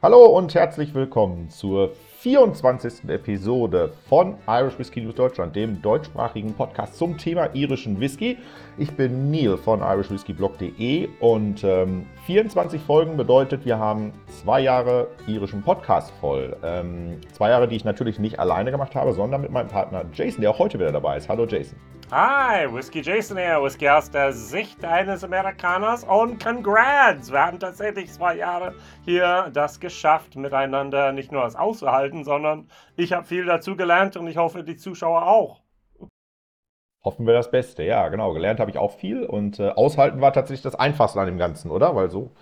Hallo und herzlich willkommen zur 24. Episode von Irish Whiskey News Deutschland, dem deutschsprachigen Podcast zum Thema irischen Whisky. Ich bin Neil von irishwhiskeyblog.de und ähm, 24 Folgen bedeutet, wir haben zwei Jahre irischen Podcast voll. Ähm, zwei Jahre, die ich natürlich nicht alleine gemacht habe, sondern mit meinem Partner Jason, der auch heute wieder dabei ist. Hallo Jason. Hi, Whiskey Jason hier, Whisky aus der Sicht eines Amerikaners und congrats! Wir haben tatsächlich zwei Jahre hier das geschafft, miteinander nicht nur das auszuhalten, sondern ich habe viel dazu gelernt und ich hoffe, die Zuschauer auch. Hoffen wir das Beste, ja, genau. Gelernt habe ich auch viel und äh, aushalten war tatsächlich das Einfachste an dem Ganzen, oder? Weil so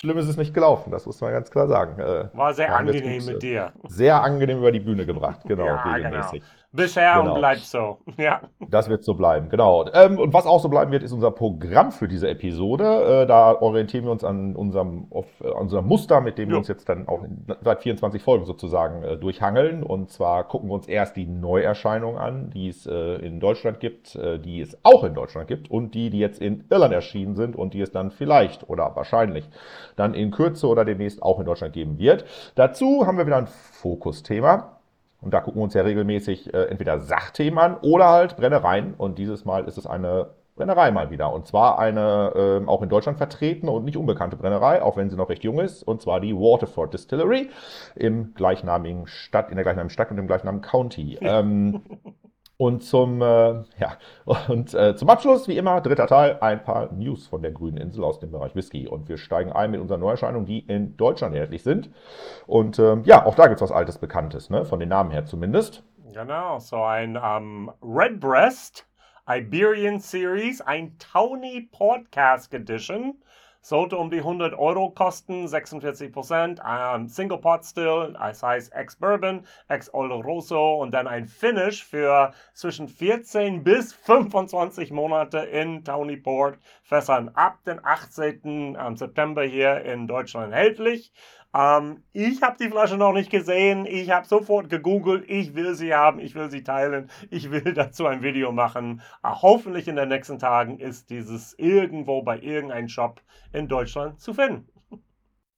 schlimm ist es nicht gelaufen, das muss man ganz klar sagen. Äh, war sehr angenehm mit dir. Sehr angenehm über die Bühne gebracht, genau, ja, genau. regelmäßig. Genau. Bisher genau. und bleibt so. Ja. Das wird so bleiben, genau. Ähm, und was auch so bleiben wird, ist unser Programm für diese Episode. Äh, da orientieren wir uns an unserem, auf, äh, unserem Muster, mit dem ja. wir uns jetzt dann auch in, seit 24 Folgen sozusagen äh, durchhangeln. Und zwar gucken wir uns erst die Neuerscheinungen an, die es äh, in Deutschland gibt, äh, die es auch in Deutschland gibt und die, die jetzt in Irland erschienen sind und die es dann vielleicht oder wahrscheinlich dann in Kürze oder demnächst auch in Deutschland geben wird. Dazu haben wir wieder ein Fokusthema. Und da gucken wir uns ja regelmäßig äh, entweder Sachthemen an oder halt Brennereien. Und dieses Mal ist es eine Brennerei mal wieder. Und zwar eine äh, auch in Deutschland vertretene und nicht unbekannte Brennerei, auch wenn sie noch recht jung ist. Und zwar die Waterford Distillery im gleichnamigen Stadt, in der gleichnamigen Stadt und im gleichnamigen County. Ähm, und zum, äh, ja, und, äh, zum Abschluss, wie immer, dritter Teil, ein paar News von der grünen Insel aus dem Bereich Whisky. Und wir steigen ein mit unseren Neuerscheinungen, die in Deutschland erhältlich sind. Und ähm, ja, auch da gibt es was Altes Bekanntes, ne? von den Namen her zumindest. Genau, so ein um, Redbreast Iberian Series, ein Tawny Podcast Edition sollte um die 100 Euro kosten, 46 Prozent. Ähm, Single Pot Still, das heißt Ex-Bourbon, Ex-Oloroso und dann ein Finish für zwischen 14 bis 25 Monate in Tawny Port Fässern ab dem 18. September hier in Deutschland erhältlich. Ähm, ich habe die Flasche noch nicht gesehen. Ich habe sofort gegoogelt. Ich will sie haben. Ich will sie teilen. Ich will dazu ein Video machen. Äh, hoffentlich in den nächsten Tagen ist dieses irgendwo bei irgendeinem Shop in Deutschland zu finden.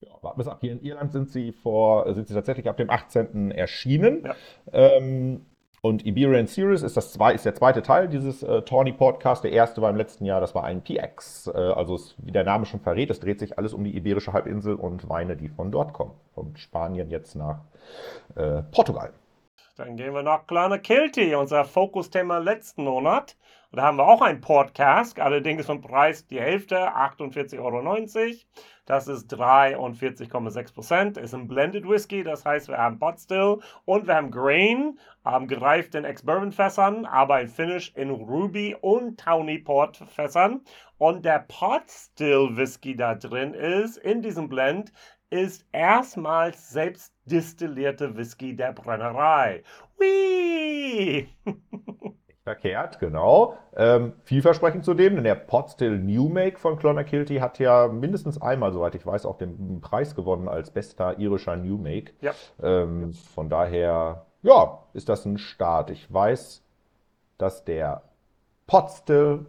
Ja, warten bis ab. Hier in Irland sind sie vor, sind sie tatsächlich ab dem 18. erschienen. Ja. Ähm, und Iberian Series ist, das zwei, ist der zweite Teil dieses äh, Tawny Podcast. Der erste war im letzten Jahr, das war ein PX. Äh, also es, wie der Name schon verrät, es dreht sich alles um die Iberische Halbinsel und Weine, die von dort kommen. Von Spanien jetzt nach äh, Portugal. Dann gehen wir nach Kleine Kilty, unser Fokusthema letzten Monat. Da haben wir auch einen Podcast, allerdings vom Preis die Hälfte, 48,90 Euro. Das ist 43,6 Prozent. Ist ein Blended Whisky, das heißt, wir haben Pot Still und wir haben Grain, haben gereift in Ex-Bourbon Fässern, aber ein Finish in Ruby und Tawny Port Fässern. Und der Pot Still Whisky da drin ist, in diesem Blend, ist erstmals selbst destillierte Whisky der Brennerei. Whee! Verkehrt, genau. Ähm, vielversprechend zudem, denn der Potstill New Make von Clonakilty hat ja mindestens einmal, soweit ich weiß, auch den Preis gewonnen als bester irischer New Make. Ja. Ähm, von daher, ja, ist das ein Start. Ich weiß, dass der Potstill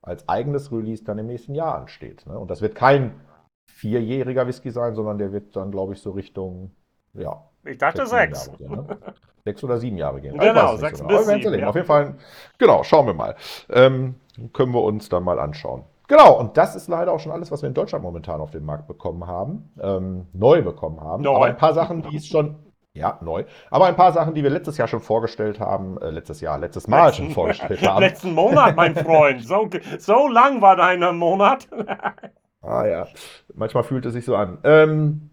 als eigenes Release dann im nächsten Jahr ansteht. Ne? Und das wird kein vierjähriger Whisky sein, sondern der wird dann, glaube ich, so Richtung, ja. Ich dachte sechs. Gehen, ne? Sechs oder sieben Jahre gehen. Genau, sechs genau. bis sieben. Ja. Auf jeden Fall, genau, schauen wir mal. Ähm, können wir uns dann mal anschauen. Genau, und das ist leider auch schon alles, was wir in Deutschland momentan auf den Markt bekommen haben, ähm, neu bekommen haben. Neu. Aber ein paar Sachen, die es schon, ja, neu, aber ein paar Sachen, die wir letztes Jahr schon vorgestellt haben, äh, letztes Jahr, letztes Mal letzten, schon vorgestellt haben. Letzten Monat, mein Freund. So, so lang war dein Monat. Ah ja, manchmal fühlt es sich so an. Ähm,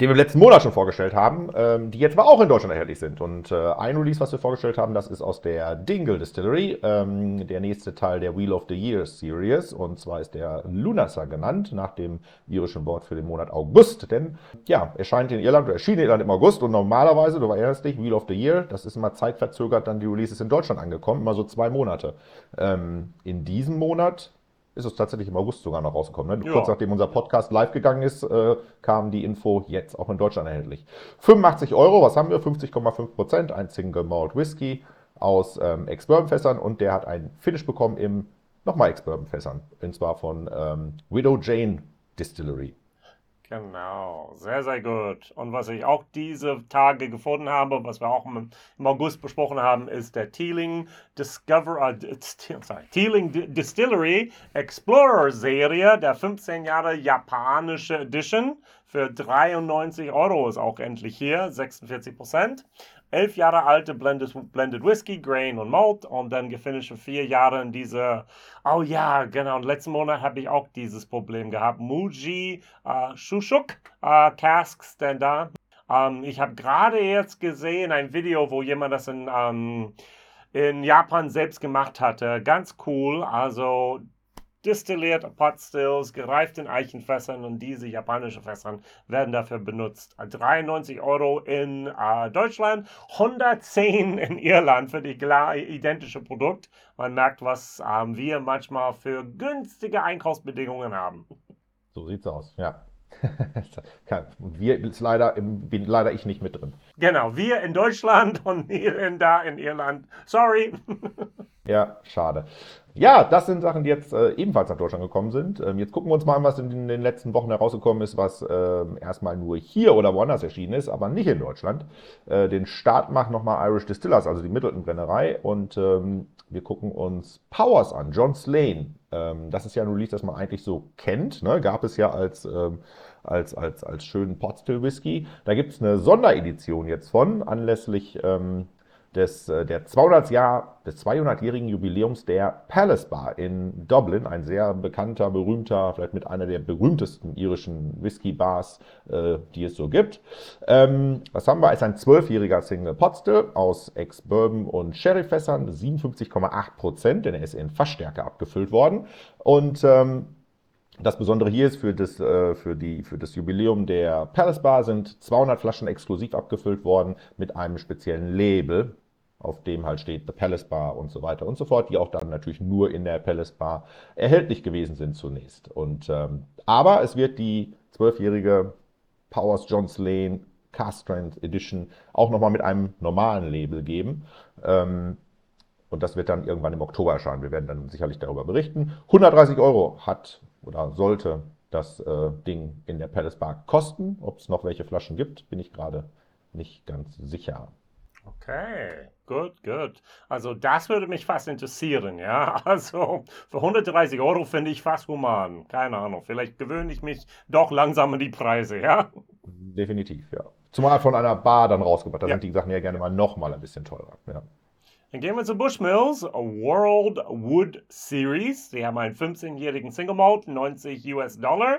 den wir im letzten Monat schon vorgestellt haben, ähm, die jetzt aber auch in Deutschland erhältlich sind. Und äh, ein Release, was wir vorgestellt haben, das ist aus der Dingle Distillery, ähm, der nächste Teil der Wheel of the Year Series. Und zwar ist der Lunasa genannt, nach dem irischen Wort für den Monat August. Denn ja, erscheint in Irland oder erschien in Irland im August und normalerweise, du erinnerst dich, Wheel of the Year, das ist immer zeitverzögert dann die Releases in Deutschland angekommen, immer so zwei Monate. Ähm, in diesem Monat ist es tatsächlich im August sogar noch rausgekommen. Ne? Ja. Kurz nachdem unser Podcast live gegangen ist, äh, kam die Info jetzt auch in Deutschland erhältlich. 85 Euro, was haben wir? 50,5 Prozent, ein Single Malt Whisky aus ähm, Ex-Bourbon-Fässern und der hat einen Finish bekommen im nochmal Ex-Bourbon-Fässern. Und zwar von ähm, Widow Jane Distillery. Genau, sehr, sehr gut. Und was ich auch diese Tage gefunden habe, was wir auch im, August besprochen haben, ist der Teeling Discover, äh, sorry, Teeling Distillery Explorer Serie, der 15 Jahre japanische Edition für 93 Euro ist auch endlich hier, 46 Prozent elf Jahre alte Blended, Blended Whisky, Grain und Malt und dann gefinisht für vier Jahre in diese, oh ja, genau, und letzten Monat habe ich auch dieses Problem gehabt. Muji äh, Shushuk äh, Casks, denn da. Ähm, ich habe gerade jetzt gesehen ein Video, wo jemand das in, ähm, in Japan selbst gemacht hatte. Ganz cool. Also distilliert Pot Stills, gereift in Eichenfässern und diese japanischen Fässern werden dafür benutzt. 93 Euro in äh, Deutschland, 110 in Irland für die identische Produkt. Man merkt, was ähm, wir manchmal für günstige Einkaufsbedingungen haben. So sieht's aus, ja. wir leider, bin leider ich nicht mit drin. Genau, wir in Deutschland und in, da in Irland. Sorry. ja, schade. Ja, das sind Sachen, die jetzt äh, ebenfalls nach Deutschland gekommen sind. Ähm, jetzt gucken wir uns mal an, was in den letzten Wochen herausgekommen ist, was äh, erstmal nur hier oder woanders erschienen ist, aber nicht in Deutschland. Äh, den Start macht nochmal Irish Distillers, also die Middleton Brennerei. Und ähm, wir gucken uns Powers an, John Slane. Ähm, das ist ja ein Release, das man eigentlich so kennt. Ne? Gab es ja als, ähm, als, als, als schönen Potstill Whisky. Da gibt es eine Sonderedition jetzt von, anlässlich ähm, des, äh, der 200 Jahr, des 200-jährigen Jubiläums der Palace Bar in Dublin, ein sehr bekannter, berühmter, vielleicht mit einer der berühmtesten irischen Whisky-Bars, äh, die es so gibt. Ähm, was haben wir? Es ist ein zwölfjähriger Single Potstill aus Ex-Bourbon und Sherry-Fässern, 57,8 Prozent, denn er ist in Fassstärke abgefüllt worden. Und ähm, das Besondere hier ist, für das, äh, für, die, für das Jubiläum der Palace Bar sind 200 Flaschen exklusiv abgefüllt worden mit einem speziellen Label, auf dem halt steht The Palace Bar und so weiter und so fort, die auch dann natürlich nur in der Palace Bar erhältlich gewesen sind zunächst. Und, ähm, aber es wird die zwölfjährige Powers Johns Lane Cast Strength Edition auch nochmal mit einem normalen Label geben. Ähm, und das wird dann irgendwann im Oktober erscheinen. Wir werden dann sicherlich darüber berichten. 130 Euro hat oder sollte das äh, Ding in der Palace Bar kosten. Ob es noch welche Flaschen gibt, bin ich gerade nicht ganz sicher. Okay, gut, gut. Also das würde mich fast interessieren, ja. Also für 130 Euro finde ich fast human. Keine Ahnung, vielleicht gewöhne ich mich doch langsam an die Preise, ja. Definitiv, ja. Zumal von einer Bar dann rausgebracht. Da ja. sind die Sachen ja gerne mal noch mal ein bisschen teurer. Ja. Dann gehen wir zu Bushmills World Wood Series. Sie haben einen 15-jährigen Single Malt, 90 US-Dollar.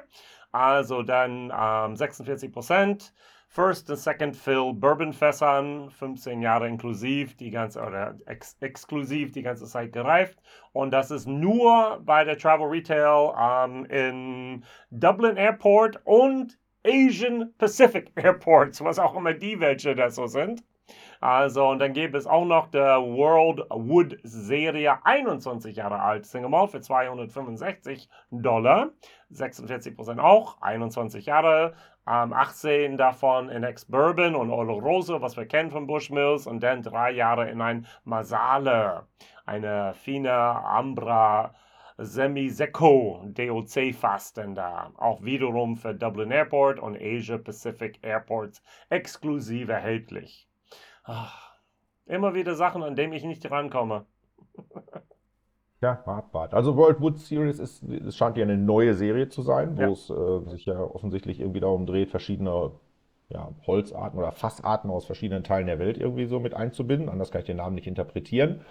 Also dann ähm, 46 Prozent. First und Second Fill Bourbon Fässern, 15 Jahre inklusiv, die ganze oder ex exklusiv die ganze Zeit gereift. Und das ist nur bei der Travel Retail ähm, in Dublin Airport und Asian Pacific Airports, was auch immer die welche das so sind. Also, und dann gäbe es auch noch der World Wood Serie 21 Jahre alt Single Malt für 265 Dollar. 46% auch, 21 Jahre. Ähm, 18 davon in Ex-Bourbon und Oloroso, was wir kennen von Bushmills. Und dann drei Jahre in ein Masale, eine fine Ambra Semi-Secco DOC-Fasten da. Auch wiederum für Dublin Airport und Asia Pacific Airports exklusiv erhältlich. Ach, immer wieder Sachen, an denen ich nicht rankomme. Ja, wart. Also World Wood Series ist, es scheint ja eine neue Serie zu sein, wo ja. es äh, sich ja offensichtlich irgendwie darum dreht, verschiedene ja, Holzarten oder Fassarten aus verschiedenen Teilen der Welt irgendwie so mit einzubinden. Anders kann ich den Namen nicht interpretieren.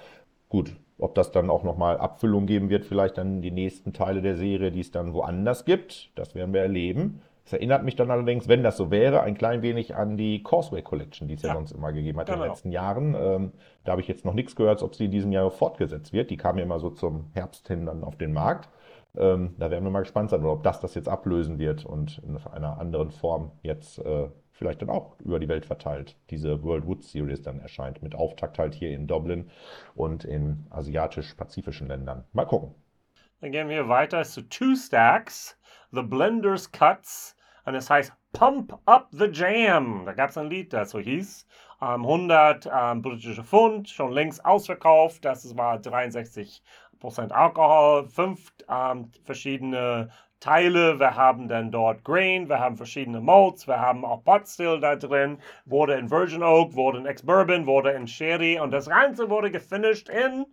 Gut, ob das dann auch nochmal Abfüllung geben wird, vielleicht dann die nächsten Teile der Serie, die es dann woanders gibt, das werden wir erleben. Es erinnert mich dann allerdings, wenn das so wäre, ein klein wenig an die Causeway Collection, die es ja, ja sonst immer gegeben hat genau. in den genau. letzten Jahren. Ähm, da habe ich jetzt noch nichts gehört, ob sie in diesem Jahr fortgesetzt wird. Die kam ja immer so zum Herbst hin dann auf den Markt. Ähm, da werden wir mal gespannt sein, ob das das jetzt ablösen wird und in einer anderen Form jetzt äh, vielleicht dann auch über die Welt verteilt diese World Wood Series dann erscheint. Mit Auftakt halt hier in Dublin und in asiatisch-pazifischen Ländern. Mal gucken. Dann gehen wir weiter zu Two Stacks, The Blenders Cuts. Und es heißt Pump Up the Jam. Da gab es ein Lied, das so hieß. Ähm, 100 ähm, britische Pfund, schon längst ausverkauft. Das war 63% Alkohol, fünf ähm, verschiedene Teile. Wir haben dann dort Grain, wir haben verschiedene Malts, wir haben auch Pot da drin, wurde in Virgin Oak, wurde in Ex-Bourbon, wurde in Sherry und das Ganze wurde gefinished in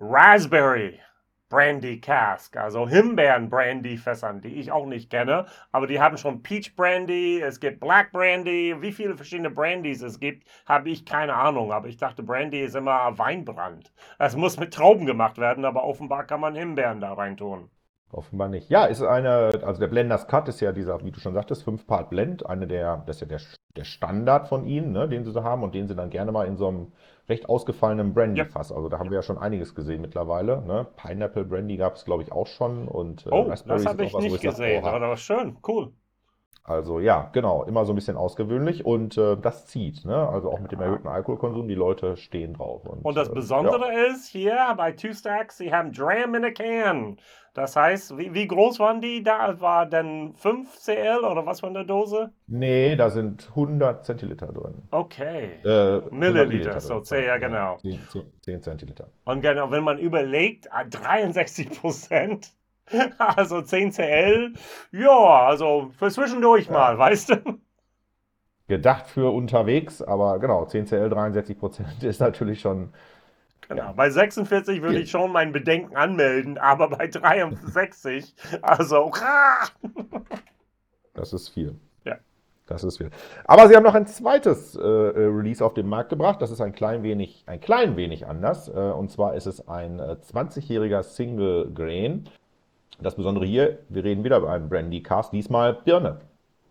Raspberry. Brandy Cask, also Himbeeren Brandy Fässern, die ich auch nicht kenne, aber die haben schon Peach Brandy, es gibt Black Brandy, wie viele verschiedene Brandys es gibt, habe ich keine Ahnung, aber ich dachte Brandy ist immer Weinbrand. Es muss mit Trauben gemacht werden, aber offenbar kann man Himbeeren da rein tun. Offenbar nicht. Ja, ist eine, also der Blenders Cut ist ja dieser, wie du schon sagtest, 5-Part Blend, eine der, das ist ja der, der Standard von ihnen, ne, den sie so haben und den sie dann gerne mal in so einem recht ausgefallenen Brandy-Fass. Also da haben wir ja schon einiges gesehen mittlerweile. Ne? Pineapple Brandy gab es, glaube ich, auch schon. Und, äh, oh, Raspberry das habe ich nicht gesehen, aber das war schön, cool. Also ja, genau, immer so ein bisschen ausgewöhnlich und äh, das zieht, ne? Also auch mit dem erhöhten Alkoholkonsum, die Leute stehen drauf. Und, und das äh, Besondere ja. ist hier bei Two Stacks, sie haben Dram in a Can. Das heißt, wie, wie groß waren die da? War denn 5 CL oder was von der Dose? Nee, da sind 100 Zentiliter drin. Okay. Äh, Milliliter, so 10, ja genau. 10, 10, 10 Zentiliter. Und genau, wenn man überlegt, 63 ah, Prozent also 10 CL, ja, also für zwischendurch ja. mal, weißt du? Gedacht für unterwegs, aber genau, 10 CL, 63 Prozent ist natürlich schon. Genau, ja. bei 46 würde ich schon mein Bedenken anmelden, aber bei 63, also. das ist viel. Ja. Das ist viel. Aber sie haben noch ein zweites äh, äh Release auf den Markt gebracht. Das ist ein klein wenig, ein klein wenig anders. Äh, und zwar ist es ein äh, 20-jähriger Single Grain das Besondere hier, wir reden wieder über einen Brandy Cast, diesmal Birne.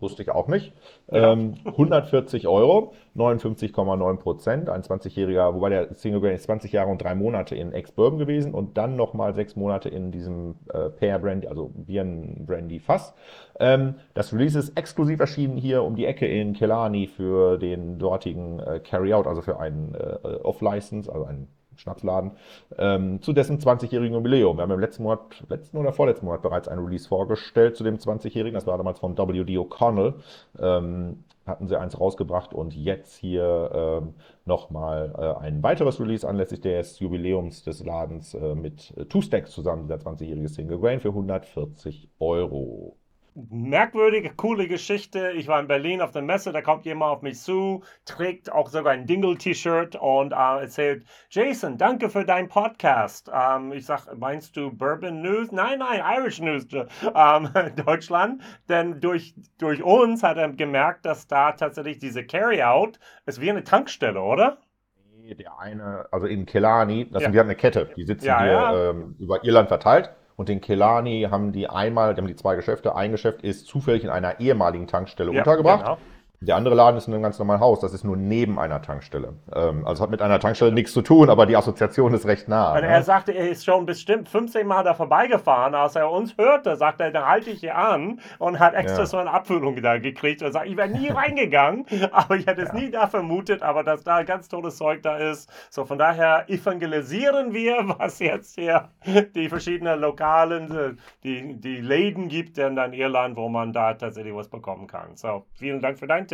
Wusste ich auch nicht. Ja. Ähm, 140 Euro, 59,9 Prozent. Ein 20-jähriger, wobei der Single Grain ist 20 Jahre und drei Monate in Ex-Bourbon gewesen und dann nochmal sechs Monate in diesem äh, Pear Brandy, also Birnen Brandy Fass. Ähm, das Release ist exklusiv erschienen hier um die Ecke in Kelani für den dortigen äh, Carry-Out, also für einen äh, Off-License, also einen Schnapsladen, ähm, zu dessen 20-jährigen Jubiläum. Wir haben im letzten Monat, letzten oder vorletzten Monat bereits ein Release vorgestellt zu dem 20-jährigen. Das war damals von W.D. O'Connell. Ähm, hatten sie eins rausgebracht und jetzt hier ähm, nochmal äh, ein weiteres Release anlässlich des Jubiläums des Ladens äh, mit äh, Two Stacks zusammen, dieser 20-jährige Single Grain für 140 Euro merkwürdige, coole Geschichte. Ich war in Berlin auf der Messe, da kommt jemand auf mich zu, trägt auch sogar ein Dingle-T-Shirt und äh, erzählt, Jason, danke für deinen Podcast. Ähm, ich sag, meinst du Bourbon News? Nein, nein, Irish News, ähm, Deutschland. Denn durch, durch uns hat er gemerkt, dass da tatsächlich diese Carry-Out ist wie eine Tankstelle, oder? Der eine, also in Kelani, das ja. sind ja eine Kette, die sitzen ja, hier ja. Ähm, über Irland verteilt. Und den Kelani haben die einmal, die haben die zwei Geschäfte. Ein Geschäft ist zufällig in einer ehemaligen Tankstelle ja, untergebracht. Genau. Der andere Laden ist in einem ganz normalen Haus, das ist nur neben einer Tankstelle. Ähm, also hat mit einer Tankstelle nichts zu tun, aber die Assoziation ist recht nah. Und ne? er sagte, er ist schon bestimmt 15 Mal da vorbeigefahren, als er uns hörte, sagte er, da halte ich hier an und hat extra ja. so eine Abfüllung da gekriegt und sagt, ich wäre nie reingegangen, aber ich hätte es ja. nie da vermutet, aber dass da ganz tolles Zeug da ist. So von daher evangelisieren wir, was jetzt hier die verschiedenen Lokalen, die, die Läden gibt in Irland, wo man da tatsächlich was bekommen kann. So, vielen Dank für deinen Tipp.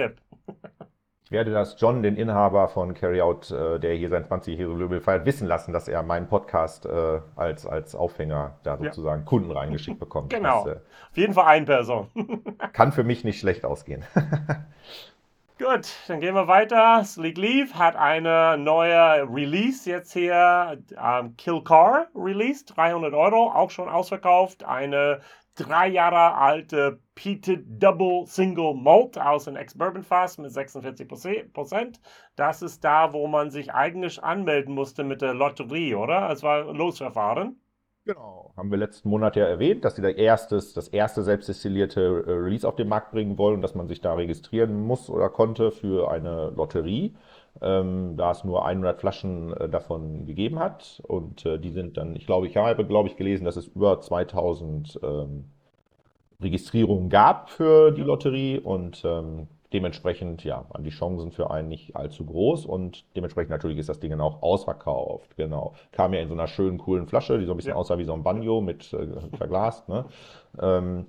Ich werde das John, den Inhaber von Carryout, äh, der hier sein 20-jähriges Jubiläum feiert, wissen lassen, dass er meinen Podcast äh, als, als Aufhänger da sozusagen ja. Kunden reingeschickt bekommt. Genau. Das, äh, Auf jeden Fall eine Person. kann für mich nicht schlecht ausgehen. Gut, dann gehen wir weiter. Sleek Leaf hat eine neue Release jetzt hier, ähm, Kill Car Release, 300 Euro, auch schon ausverkauft. Eine drei Jahre alte Peated Double Single Malt aus dem Ex-Bourbon Fass mit 46 Prozent. Das ist da, wo man sich eigentlich anmelden musste mit der Lotterie, oder? Es war Losverfahren. Genau. Haben wir letzten Monat ja erwähnt, dass sie das erste, das erste selbstdestillierte äh, Release auf den Markt bringen wollen, dass man sich da registrieren muss oder konnte für eine Lotterie ähm, da es nur 100 Flaschen äh, davon gegeben hat. Und äh, die sind dann, ich glaube, ich habe, glaube ich, gelesen, dass es über 2000 ähm, Registrierungen gab für die Lotterie und ähm, dementsprechend, ja, waren die Chancen für einen nicht allzu groß und dementsprechend natürlich ist das Ding dann auch ausverkauft, genau. Kam ja in so einer schönen, coolen Flasche, die so ein bisschen ja. aussah wie so ein Banjo mit äh, verglast, ne? Ähm,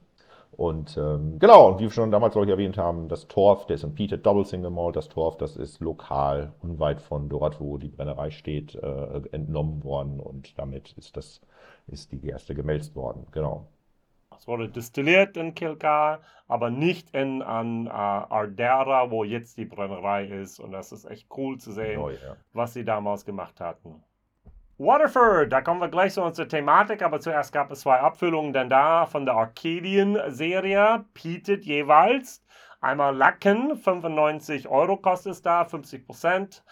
und ähm, genau, und wie wir schon damals, glaube ich, erwähnt haben, das Torf, der ist Peated Double Single Malt, das Torf, das ist lokal unweit von dort, wo die Brennerei steht, äh, entnommen worden und damit ist das ist die Gerste gemälzt worden. Genau. es wurde destilliert in Kilcar, aber nicht in an uh, Ardera, wo jetzt die Brennerei ist. Und das ist echt cool zu sehen, Neu, ja. was sie damals gemacht hatten. Waterford, da kommen wir gleich zu unserer Thematik, aber zuerst gab es zwei Abfüllungen, denn da von der Arcadian-Serie bietet jeweils. Einmal Lacken, 95 Euro kostet es da, 50 Prozent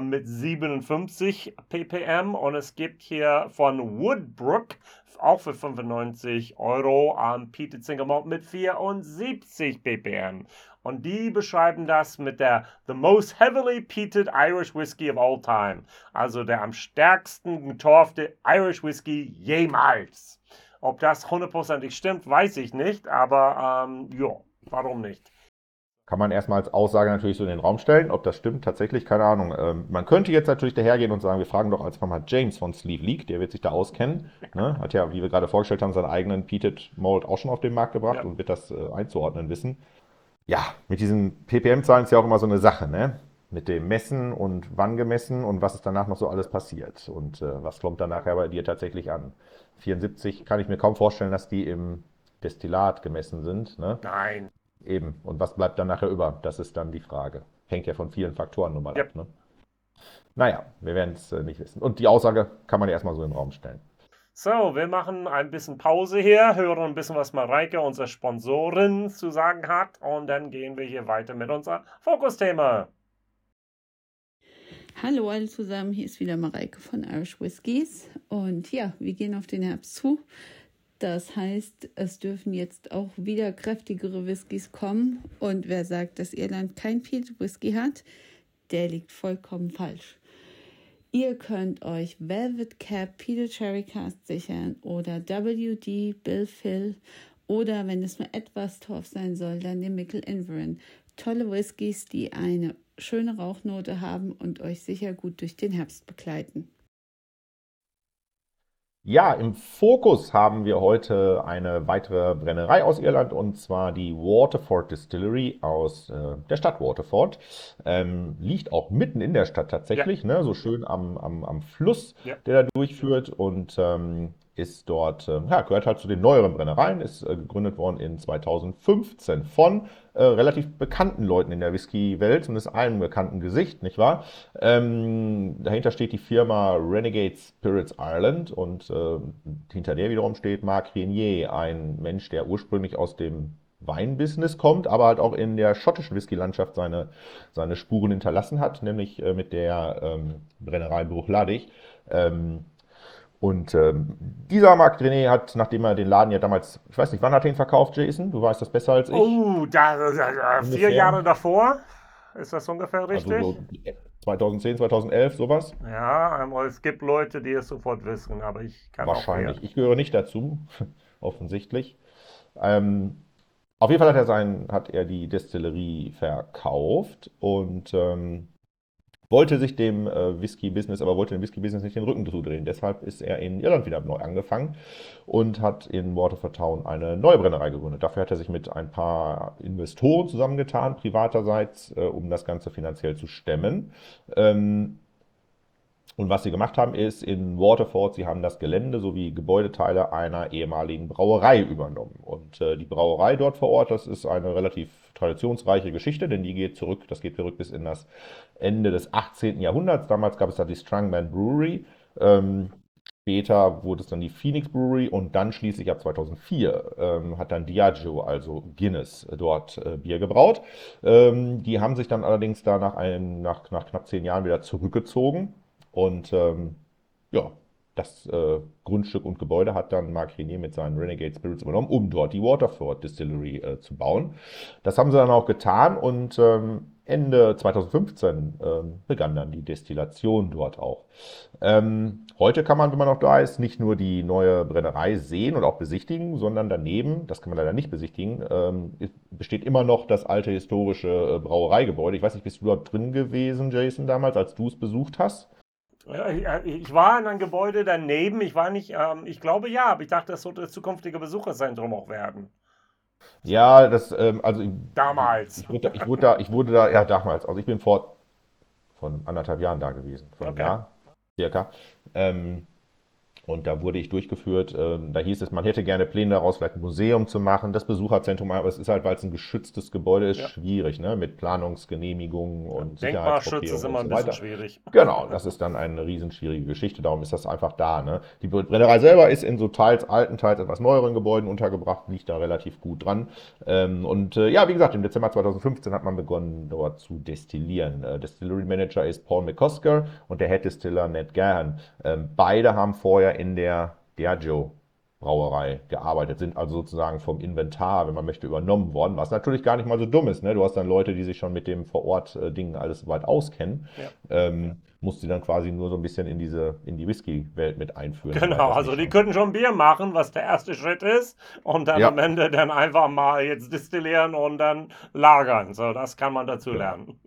mit 57 ppm und es gibt hier von Woodbrook auch für 95 Euro ähm, Peated Single Malt mit 74 ppm. Und die beschreiben das mit der The most heavily peated Irish Whiskey of all time. Also der am stärksten getorfte Irish Whiskey jemals. Ob das hundertprozentig stimmt, weiß ich nicht, aber ähm, ja, warum nicht? Kann man erstmal als Aussage natürlich so in den Raum stellen. Ob das stimmt, tatsächlich, keine Ahnung. Ähm, man könnte jetzt natürlich dahergehen und sagen, wir fragen doch als mal James von Sleeve League, der wird sich da auskennen. Ne? Hat ja, wie wir gerade vorgestellt haben, seinen eigenen Peated Mold auch schon auf den Markt gebracht ja. und wird das äh, einzuordnen wissen. Ja, mit diesen ppm-Zahlen ist ja auch immer so eine Sache, ne? Mit dem Messen und wann gemessen und was ist danach noch so alles passiert und äh, was kommt dann nachher bei dir tatsächlich an. 74 kann ich mir kaum vorstellen, dass die im Destillat gemessen sind. Ne? Nein. Eben. Und was bleibt dann nachher über? Das ist dann die Frage. Hängt ja von vielen Faktoren nun mal ja. ab. Ne? Naja, wir werden es äh, nicht wissen. Und die Aussage kann man ja erstmal so im Raum stellen. So, wir machen ein bisschen Pause hier, hören ein bisschen, was Mareike, unsere Sponsorin, zu sagen hat. Und dann gehen wir hier weiter mit unserem Fokusthema. Hallo alle zusammen, hier ist wieder Mareike von Irish Whiskies. Und ja, wir gehen auf den Herbst zu. Das heißt, es dürfen jetzt auch wieder kräftigere Whiskys kommen. Und wer sagt, dass Irland kein Peat Whisky hat, der liegt vollkommen falsch. Ihr könnt euch Velvet Cap Peter Cherry Cast sichern oder WD Bill Phil oder wenn es nur etwas Torf sein soll, dann den Mickle Inverin. Tolle Whiskys, die eine schöne Rauchnote haben und euch sicher gut durch den Herbst begleiten. Ja, im Fokus haben wir heute eine weitere Brennerei aus Irland und zwar die Waterford Distillery aus äh, der Stadt Waterford. Ähm, liegt auch mitten in der Stadt tatsächlich, ja. ne, so schön am, am, am Fluss, ja. der da durchführt und ähm, ist dort, äh, ja, gehört halt zu den neueren Brennereien, ist äh, gegründet worden in 2015 von äh, relativ bekannten Leuten in der Whisky-Welt, zumindest einem bekannten Gesicht, nicht wahr? Ähm, dahinter steht die Firma Renegade Spirits Ireland und äh, hinter der wiederum steht Marc Renier, ein Mensch, der ursprünglich aus dem Weinbusiness kommt, aber halt auch in der schottischen Whisky-Landschaft seine, seine Spuren hinterlassen hat, nämlich äh, mit der ähm, Brennerei Bruchladig. Ähm, und ähm, dieser Marc René hat, nachdem er den Laden ja damals, ich weiß nicht, wann hat er ihn verkauft, Jason? Du weißt das besser als ich. Oh, da, da, vier Jahre davor. Ist das ungefähr also richtig? Also so 2010, 2011, sowas? Ja, es gibt Leute, die es sofort wissen, aber ich kann Wahrscheinlich. Auch ich gehöre nicht dazu, offensichtlich. Ähm, auf jeden Fall hat er, sein, hat er die Destillerie verkauft und ähm, wollte sich dem äh, Whisky-Business, aber wollte dem Whisky-Business nicht den Rücken zudrehen. Deshalb ist er in Irland wieder neu angefangen und hat in Waterford Town eine neue Brennerei gegründet. Dafür hat er sich mit ein paar Investoren zusammengetan, privaterseits, äh, um das Ganze finanziell zu stemmen. Ähm, und was sie gemacht haben, ist in Waterford, sie haben das Gelände sowie Gebäudeteile einer ehemaligen Brauerei übernommen. Und äh, die Brauerei dort vor Ort, das ist eine relativ traditionsreiche Geschichte, denn die geht zurück, das geht zurück bis in das Ende des 18. Jahrhunderts. Damals gab es da die Strongman Brewery. Ähm, später wurde es dann die Phoenix Brewery und dann schließlich ab 2004 ähm, hat dann Diageo, also Guinness, dort äh, Bier gebraut. Ähm, die haben sich dann allerdings da nach, einem, nach, nach knapp zehn Jahren wieder zurückgezogen und ähm, ja, das äh, Grundstück und Gebäude hat dann Mark Renier mit seinen Renegade Spirits übernommen, um dort die Waterford Distillery äh, zu bauen. Das haben sie dann auch getan und ähm, Ende 2015 ähm, begann dann die Destillation dort auch. Ähm, heute kann man, wenn man noch da ist, nicht nur die neue Brennerei sehen und auch besichtigen, sondern daneben, das kann man leider nicht besichtigen, ähm, besteht immer noch das alte historische äh, Brauereigebäude. Ich weiß nicht, bist du dort drin gewesen, Jason, damals, als du es besucht hast? Ich war in einem Gebäude daneben. Ich war nicht, ähm, ich glaube ja, aber ich dachte, das sollte das zukünftige Besucherzentrum auch werden. Ja, das, ähm, also. Damals. Ich wurde, ich wurde da, ich wurde da, ja, damals. Also ich bin vor, von anderthalb Jahren da gewesen. Von okay. Jahr, circa. Ähm, Und da wurde ich durchgeführt. Äh, da hieß es, man hätte gerne Pläne daraus, vielleicht ein Museum zu machen, das Besucherzentrum, aber es ist halt, weil es ein geschütztes Gebäude ist, ja. schwierig, ne? mit Planungsgenehmigungen und ja, Denkmalschutz ist immer ein bisschen schwierig. Genau, das ist dann eine riesenschwierige Geschichte, darum ist das einfach da. Ne? Die Brennerei selber ist in so teils alten, teils etwas neueren Gebäuden untergebracht, liegt da relativ gut dran. Ähm, und äh, ja, wie gesagt, im Dezember 2015 hat man begonnen, dort zu destillieren. Äh, Distillery Manager ist Paul McCosker und der Head Distiller Ned Gahan. Ähm, beide haben vorher in der Diageo Brauerei gearbeitet, sind also sozusagen vom Inventar, wenn man möchte, übernommen worden, was natürlich gar nicht mal so dumm ist. Ne? Du hast dann Leute, die sich schon mit dem vor Ort äh, Dingen alles weit auskennen. Ja. Ähm, musst du dann quasi nur so ein bisschen in diese in die Whisky-Welt mit einführen. Genau, also die könnten schon Bier machen, was der erste Schritt ist, und dann ja. am Ende dann einfach mal jetzt distillieren und dann lagern. So, das kann man dazu genau. lernen.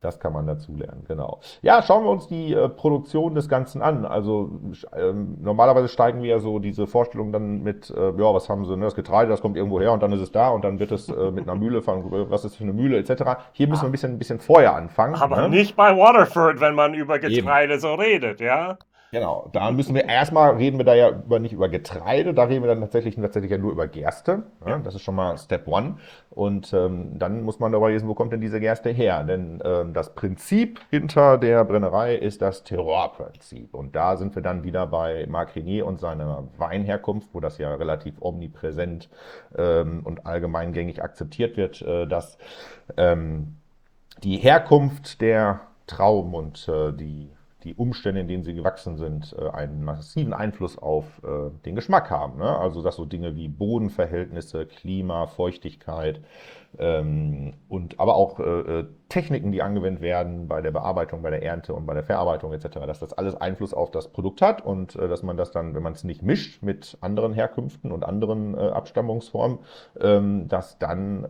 Das kann man dazu lernen, genau. Ja, schauen wir uns die äh, Produktion des Ganzen an. Also ähm, normalerweise steigen wir ja so diese Vorstellung dann mit, äh, ja, was haben sie, ne, das Getreide, das kommt irgendwo her und dann ist es da und dann wird es äh, mit einer Mühle von, was ist für eine Mühle etc. Hier müssen wir ein bisschen, ein bisschen vorher anfangen. Aber ne? nicht bei Waterford, wenn man über Getreide Eben. so redet, ja? Genau, da müssen wir erstmal reden wir da ja über, nicht über Getreide, da reden wir dann tatsächlich, tatsächlich ja nur über Gerste. Ja, das ist schon mal Step One. Und ähm, dann muss man darüber lesen, wo kommt denn diese Gerste her? Denn ähm, das Prinzip hinter der Brennerei ist das Terroir-Prinzip. Und da sind wir dann wieder bei Marc Renier und seiner Weinherkunft, wo das ja relativ omnipräsent ähm, und allgemeingängig akzeptiert wird, äh, dass ähm, die Herkunft der Trauben und äh, die die Umstände, in denen sie gewachsen sind, äh, einen massiven Einfluss auf äh, den Geschmack haben. Ne? Also dass so Dinge wie Bodenverhältnisse, Klima, Feuchtigkeit ähm, und aber auch äh, Techniken, die angewendet werden bei der Bearbeitung, bei der Ernte und bei der Verarbeitung etc., dass das alles Einfluss auf das Produkt hat und dass man das dann, wenn man es nicht mischt mit anderen Herkünften und anderen Abstammungsformen, ähm, dass dann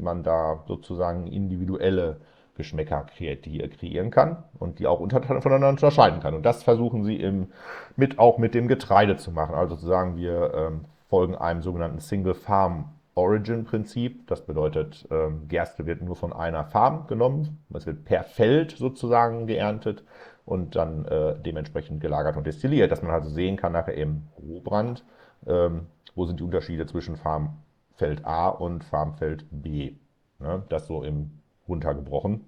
man da sozusagen individuelle Geschmäcker kreieren kann und die auch voneinander unterscheiden kann. Und das versuchen sie im, mit, auch mit dem Getreide zu machen. Also zu sagen, wir ähm, folgen einem sogenannten Single Farm Origin Prinzip. Das bedeutet, ähm, Gerste wird nur von einer Farm genommen. Es wird per Feld sozusagen geerntet und dann äh, dementsprechend gelagert und destilliert, dass man also sehen kann nachher im Rohbrand, ähm, wo sind die Unterschiede zwischen Farmfeld A und Farmfeld B. Ne? Das so im runtergebrochen.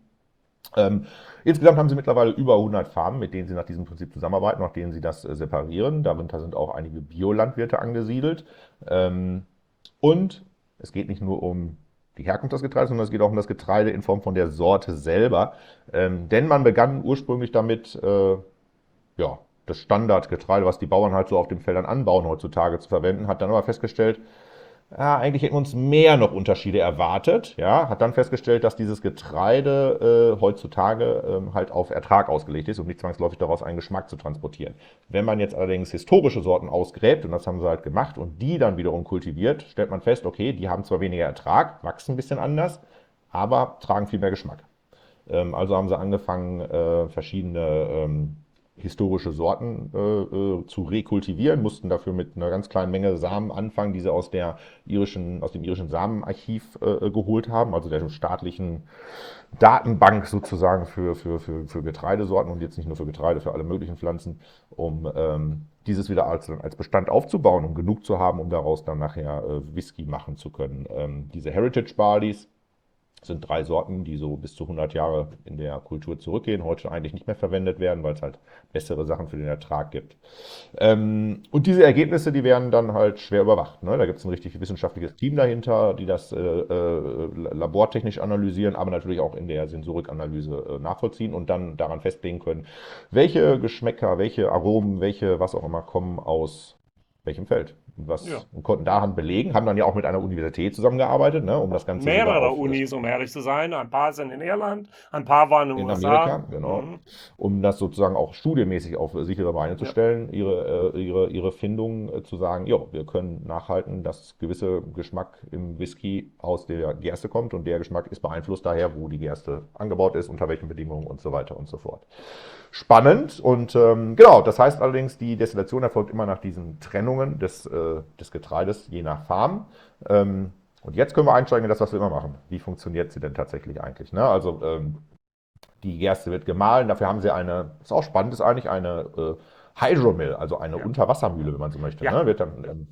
Ähm, insgesamt haben sie mittlerweile über 100 Farmen, mit denen sie nach diesem Prinzip zusammenarbeiten, nach denen sie das äh, separieren. Darunter sind auch einige Biolandwirte angesiedelt. Ähm, und es geht nicht nur um die Herkunft des Getreides, sondern es geht auch um das Getreide in Form von der Sorte selber. Ähm, denn man begann ursprünglich damit, äh, ja, das Standardgetreide, was die Bauern halt so auf den Feldern anbauen heutzutage zu verwenden, hat dann aber festgestellt, ja, eigentlich hätten wir uns mehr noch Unterschiede erwartet. Ja, hat dann festgestellt, dass dieses Getreide äh, heutzutage äh, halt auf Ertrag ausgelegt ist und nicht zwangsläufig daraus einen Geschmack zu transportieren. Wenn man jetzt allerdings historische Sorten ausgräbt, und das haben sie halt gemacht, und die dann wiederum kultiviert, stellt man fest, okay, die haben zwar weniger Ertrag, wachsen ein bisschen anders, aber tragen viel mehr Geschmack. Ähm, also haben sie angefangen, äh, verschiedene ähm, historische Sorten äh, äh, zu rekultivieren, mussten dafür mit einer ganz kleinen Menge Samen anfangen, die sie aus, der irischen, aus dem irischen Samenarchiv äh, geholt haben, also der staatlichen Datenbank sozusagen für, für, für, für Getreidesorten und jetzt nicht nur für Getreide, für alle möglichen Pflanzen, um ähm, dieses wieder als, als Bestand aufzubauen, um genug zu haben, um daraus dann nachher äh, Whisky machen zu können. Ähm, diese Heritage Barleys, sind drei Sorten, die so bis zu 100 Jahre in der Kultur zurückgehen, heute eigentlich nicht mehr verwendet werden, weil es halt bessere Sachen für den Ertrag gibt. Ähm, und diese Ergebnisse, die werden dann halt schwer überwacht. Ne? Da gibt es ein richtig wissenschaftliches Team dahinter, die das äh, äh, labortechnisch analysieren, aber natürlich auch in der Sensorikanalyse äh, nachvollziehen und dann daran festlegen können, welche Geschmäcker, welche Aromen, welche was auch immer kommen aus welchem Feld was ja. und konnten daran belegen, haben dann ja auch mit einer Universität zusammengearbeitet, ne, um das Ganze Mehrere Unis, um ehrlich zu sein. Ein paar sind in Irland, ein paar waren in den USA. Amerika, genau. Mhm. Um das sozusagen auch studienmäßig auf sichere Beine zu ja. stellen, ihre, äh, ihre, ihre Findung äh, zu sagen, ja, wir können nachhalten, dass gewisse Geschmack im Whisky aus der Gerste kommt und der Geschmack ist beeinflusst daher, wo die Gerste angebaut ist, unter welchen Bedingungen und so weiter und so fort spannend. Und ähm, genau, das heißt allerdings, die Destillation erfolgt immer nach diesen Trennungen des, äh, des Getreides, je nach Farm. Ähm, und jetzt können wir einsteigen in das, was wir immer machen. Wie funktioniert sie denn tatsächlich eigentlich? Ne? Also ähm, die Gerste wird gemahlen, dafür haben sie eine, was auch spannend ist eigentlich, eine, äh, Hydromill, also eine Unterwassermühle, wenn man so möchte. Ja. Ne? Wird dann, ähm,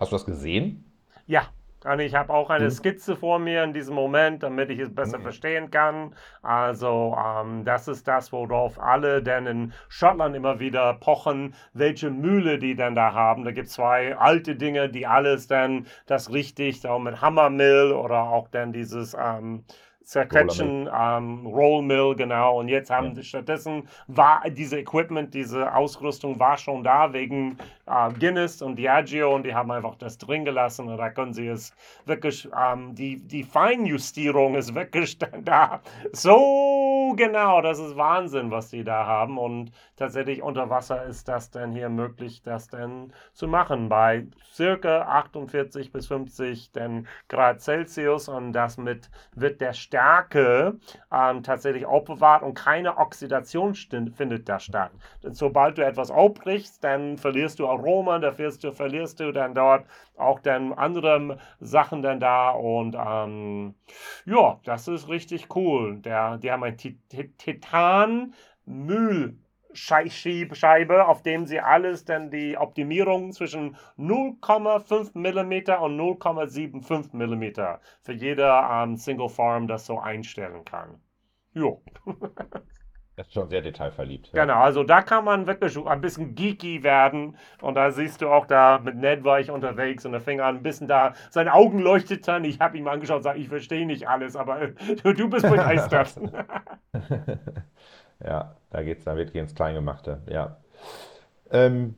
hast du das gesehen? Ja, und ich habe auch eine Mhm. Skizze vor mir in diesem Moment, damit ich es besser Mhm. verstehen kann. Also ähm, das ist das, worauf alle denn in Schottland immer wieder pochen, welche Mühle die denn da haben. Da gibt es zwei alte Dinge, die alles dann das richtig, auch mit Hammermill oder auch dann dieses ähm, Zerquetschen, ähm, Rollmill, genau. Und jetzt haben Ja. sie stattdessen war diese Equipment, diese Ausrüstung war schon da wegen äh, Guinness und Diageo und die haben einfach das drin gelassen und da können sie es wirklich, ähm, die, die Feinjustierung ist wirklich da. So genau, das ist Wahnsinn, was die da haben und tatsächlich unter Wasser ist das dann hier möglich, das dann zu machen bei circa 48 bis 50 denn Grad Celsius und das mit wird der Stärke ähm, tatsächlich aufbewahrt und keine Oxidation findet da statt. Denn sobald du etwas aufbrichst, dann verlierst du Aroma, da verlierst du, verlierst du dann dort auch dann andere Sachen dann da und ähm, ja, das ist richtig cool. Der, die haben ein Ti- Ti- Titan Mühl Scheibe, auf dem sie alles dann die Optimierung zwischen 0,5 mm und 0,75 mm für jede ähm, Single Farm das so einstellen kann. Jo. Das ist schon sehr detailverliebt. ja. Genau, also da kann man wirklich ein bisschen geeky werden. Und da siehst du auch da mit Ned war ich unterwegs und da fing an ein bisschen da, seine Augen leuchteten. Ich habe ihn mal angeschaut und gesagt, ich verstehe nicht alles, aber äh, du bist begeistert. Ja, da geht's, da wird hier ins Kleingemachte, ja. Ähm,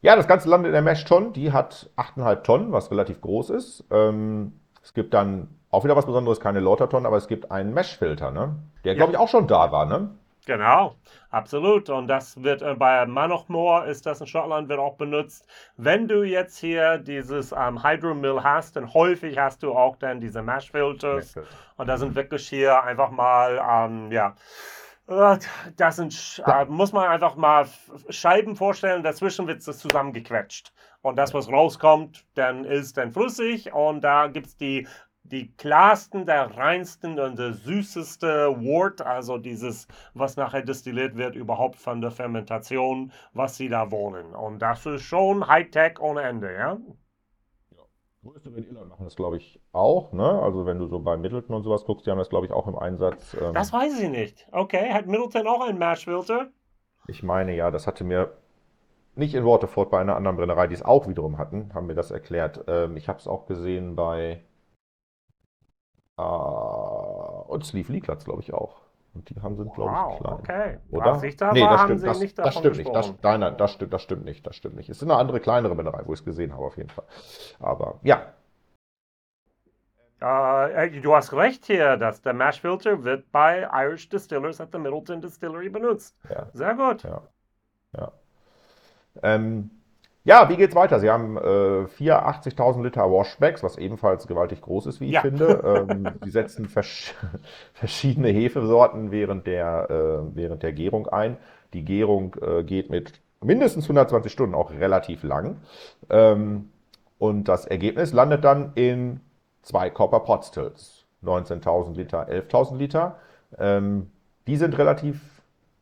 ja, das Ganze landet in der Mesh-Ton, die hat 8,5 Tonnen, was relativ groß ist. Ähm, es gibt dann auch wieder was Besonderes, keine Lauter-Tonnen, aber es gibt einen Mesh-Filter, ne? Der, glaube ich, auch schon da war, ne? Genau, absolut. Und das wird äh, bei Manochmore ist das in Schottland wird auch benutzt. Wenn du jetzt hier dieses ähm, Hydromill hast, dann häufig hast du auch dann diese Mash Filters. Und da sind wirklich hier einfach mal, ähm, ja, das sind, Sch- äh, muss man einfach mal Scheiben vorstellen, dazwischen wird es zusammengequetscht. Und das, was rauskommt, dann ist dann flüssig und da gibt es die, die klarsten, der reinsten und der süßeste Wort, also dieses, was nachher destilliert wird, überhaupt von der Fermentation, was sie da wollen. Und das ist schon Hightech ohne Ende, ja? Größte in Irland machen das, glaube ich, auch, ne? Also wenn du so bei Middleton und sowas guckst, die haben das, glaube ich, auch im Einsatz. Ähm, Das weiß ich nicht. Okay, hat Middleton auch einen Mash-Filter? ich meine, ja, das hatte mir nicht in Waterford bei einer anderen Brennerei, die es auch wiederum hatten, haben mir das erklärt. Ähm, ich habe es auch gesehen bei äh, und Sleeve Leaklatz, glaube ich, auch. Und die haben sind, glaube ich, Wow, klein. okay. Oder? Ich da nee, war, das haben stimmt, sie das, nicht das stimmt nicht. Das, nein, nein, das stimmt, das stimmt nicht. Das stimmt nicht. Es ist eine andere, kleinere Brennerei, wo ich es gesehen habe, auf jeden Fall. Aber ja, Äh, du hast recht hier, dass der Mash Filter wird bei Irish Distillers at the Middleton Distillery benutzt. ja. Sehr gut. Ja. Ja. Ähm, ja, wie geht's weiter? Sie haben äh, vier 80.000 Liter Washbacks, was ebenfalls gewaltig groß ist, wie ich Ja. finde. Ähm, sie setzen versch verschiedene Hefesorten während der, äh, während der Gärung ein. Die Gärung äh, geht mit mindestens 120 Stunden auch relativ lang. Ähm, und das Ergebnis landet dann in zwei Copper Pot Stills. 19.000 Liter, 11.000 Liter. Ähm, die sind relativ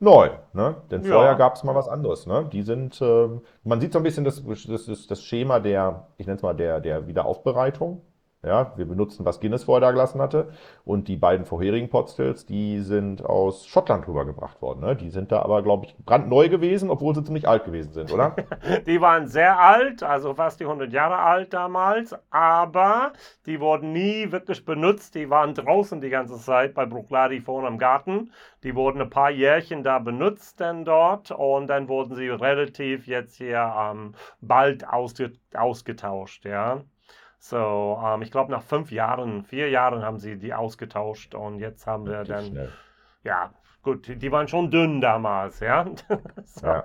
neu, ne? Denn Ja. vorher gab es mal was anderes, ne? Die sind, ähm, man sieht so ein bisschen das, das, das, das Schema der, ich nenne es mal der, der Wiederaufbereitung. Ja, wir benutzen, was Guinness vorher da gelassen hatte. Und die beiden vorherigen Potstills, die sind aus Schottland rübergebracht worden. Ne? Die sind da aber, glaube ich, brandneu gewesen, obwohl sie ziemlich alt gewesen sind, oder? Die waren sehr alt, also fast die 100 Jahre alt damals, aber die wurden nie wirklich benutzt. Die waren draußen die ganze Zeit bei Bruchladi vorne im Garten. Die wurden ein paar Jährchen da benutzt dann dort und dann wurden sie relativ jetzt hier ähm, bald ausge ausgetauscht, ja. So, ähm, ich glaube nach fünf Jahren, vier Jahren haben sie die ausgetauscht und jetzt haben wir dann, Schnell. ja, gut, die waren schon dünn damals, ja. so. Ja,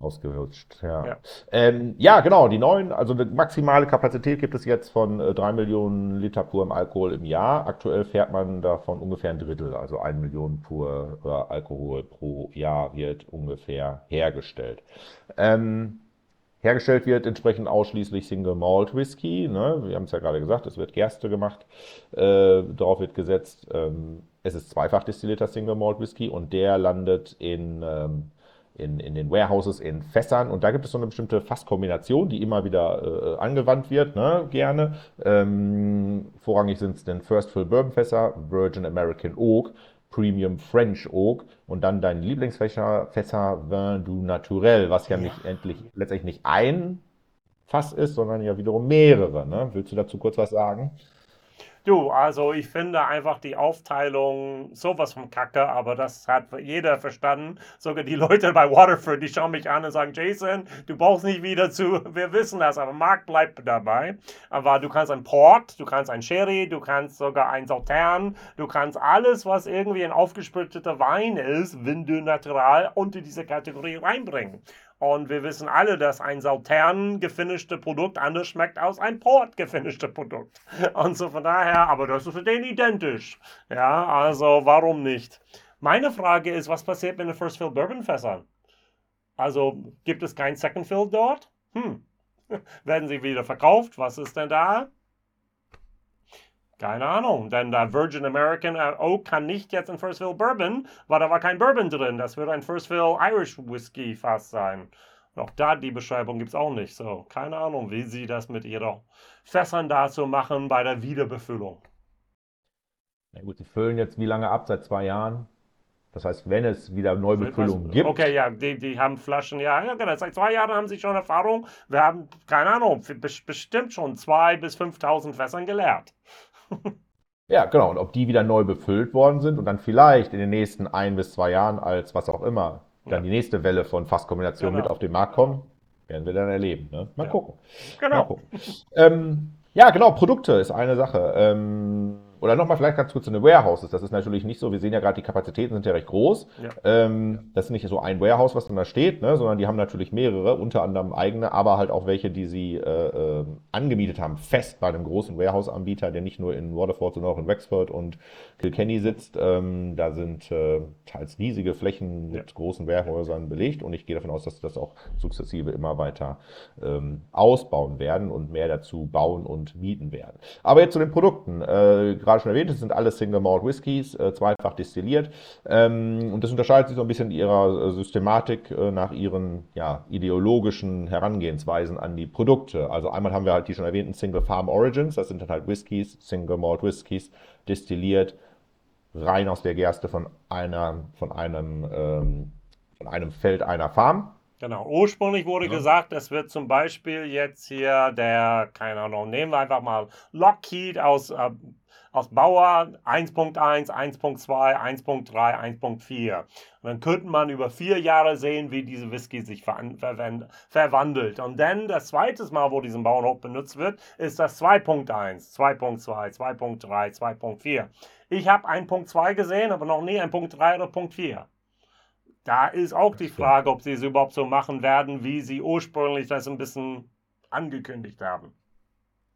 ausgerutscht, ja. Ja. Ähm, ja, genau, die neuen, also eine maximale Kapazität gibt es jetzt von äh, 3 Millionen Liter purem Alkohol im Jahr. Aktuell fährt man davon ungefähr ein Drittel, also 1 Million pur äh, Alkohol pro Jahr wird ungefähr hergestellt. Ähm, hergestellt wird entsprechend ausschließlich Single Malt Whisky. Ne? Wir haben es ja gerade gesagt, es wird Gerste gemacht, äh, darauf wird gesetzt. Ähm, es ist zweifach destillierter Single Malt Whisky und der landet in ähm, in, in den Warehouses, in Fässern. Und da gibt es so eine bestimmte Fasskombination, die immer wieder äh, angewandt wird, ne, gerne. Ähm, vorrangig sind es den First Fill Bourbon Fässer, Virgin American Oak, Premium French Oak und dann dein Lieblingsfässer, Fässer Vin du Naturel, was ja, ja. nicht endlich, letztendlich nicht ein Fass ist, sondern ja wiederum mehrere. Ne? Willst du dazu kurz was sagen? Du, also ich finde einfach die Aufteilung sowas von Kacke, aber das hat jeder verstanden. Sogar die Leute bei Waterford, die schauen mich an und sagen, Jason, du brauchst nicht wieder zu, wir wissen das, aber Marc bleibt dabei. Aber du kannst ein Port, du kannst ein Sherry, du kannst sogar ein Sautern, du kannst alles, was irgendwie ein aufgespritteter Wein ist, Winde Natural, unter diese Kategorie reinbringen. Und wir wissen alle, dass ein Sautern gefinischte Produkt anders schmeckt als ein Port gefinischte Produkt. Und so von daher, aber das ist für den identisch. Ja, also warum nicht? Meine Frage ist, was passiert mit den First Fill Bourbon Fässern? Also gibt es kein Second Fill dort? Hm. Werden sie wieder verkauft? Was ist denn da? Keine Ahnung, denn der Virgin American äh, Oak kann nicht jetzt ein First Fill Bourbon, weil da war kein Bourbon drin. Das wird ein First Fill Irish Whiskey fast sein. Und auch da die Beschreibung gibt es auch nicht. So, keine Ahnung, wie sie das mit ihren Fässern dazu machen bei der Wiederbefüllung. Na gut, sie füllen jetzt wie lange ab? Seit zwei Jahren? Das heißt, wenn es wieder Neubefüllungen gibt. Okay, ja, die, die haben Flaschen, ja, ja, genau. Seit zwei Jahren haben sie schon Erfahrung. Wir haben, keine Ahnung, bestimmt schon 2.000 bis 5.000 Fässern geleert. Ja, genau. Und ob die wieder neu befüllt worden sind und dann vielleicht in den nächsten ein bis zwei Jahren als was auch immer dann die nächste Welle von Fasskombinationen genau. mit auf den Markt kommen, werden wir dann erleben. Ne? Mal, ja. gucken. Genau. Mal gucken. Ähm, ja, genau. Produkte ist eine Sache. Ähm, oder nochmal vielleicht ganz kurz zu den Warehouses. Das ist natürlich nicht so, wir sehen ja gerade, die Kapazitäten sind ja recht groß. Ja. Ähm, das ist nicht so ein Warehouse, was dann da steht, ne, sondern die haben natürlich mehrere, unter anderem eigene, aber halt auch welche, die sie äh, äh, angemietet haben, fest bei einem großen Warehouse-Anbieter, der nicht nur in Waterford, sondern auch in Wexford und Kilkenny sitzt. Ähm, da sind äh, teils riesige Flächen mit ja. großen Warehäusern belegt und ich gehe davon aus, dass sie das auch sukzessive immer weiter ähm, ausbauen werden und mehr dazu bauen und mieten werden. Aber jetzt zu den Produkten. Gerade schon erwähnt, das sind alles Single Malt Whiskys, äh, zweifach destilliert. Ähm, und das unterscheidet sich so ein bisschen in ihrer äh, Systematik äh, nach ihren ja, ideologischen Herangehensweisen an die Produkte. Also einmal haben wir halt die schon erwähnten Single Farm Origins, das sind dann halt Whiskys, Single Malt Whiskys, destilliert rein aus der Gerste von einer, von einem, ähm, von einem Feld einer Farm. Genau. Ursprünglich wurde ja. gesagt, es wird zum Beispiel jetzt hier der, keine Ahnung, nehmen wir einfach mal Lockheed aus äh, aus Bauer 1.1, 1.2, 1.3, 1.4. Und dann könnte man über vier Jahre sehen, wie diese Whisky sich ver verwandelt. Und dann das zweite Mal, wo diesen Bauernhof benutzt wird, ist das 2.1, 2.2, 2.3, 2.4. Ich habe 1.2 gesehen, aber noch nie 1.3 oder 1.4. Da ist auch die Frage, ob sie es überhaupt so machen werden, wie sie ursprünglich das ein bisschen angekündigt haben.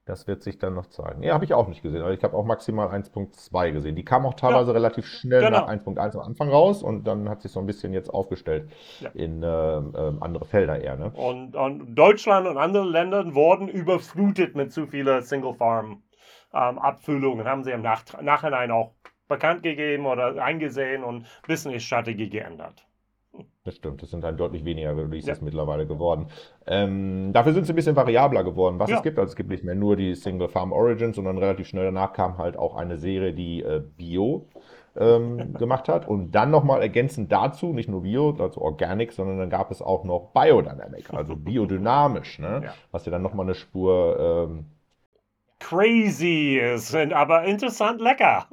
Das wird sich dann noch zeigen. Ja, habe ich auch nicht gesehen. Aber ich habe auch maximal 1.2 gesehen. Die kam auch teilweise ja, relativ schnell genau. nach 1.1 am Anfang raus und dann hat sich so ein bisschen jetzt aufgestellt ja. in äh, äh, andere Felder eher. Ne? Und, und, Deutschland und andere Länder wurden überflutet mit zu vielen Single-Farm-Abfüllungen. Ähm, haben sie im Nach Nachhinein auch bekannt gegeben oder eingesehen und Business-Strategie geändert. Das stimmt, das sind dann deutlich weniger Releases ja. mittlerweile geworden. Ähm, dafür sind sie ein bisschen variabler geworden, was ja. es gibt. Also es gibt nicht mehr nur die Single Farm Origins, sondern relativ schnell danach kam halt auch eine Serie, die äh, Bio ähm, gemacht hat. Und dann nochmal ergänzend dazu, nicht nur Bio, also Organic, sondern dann gab es auch noch Biodynamic, also biodynamisch, ne? Ja. was ja dann nochmal eine Spur ähm, crazy sind, aber interessant lecker.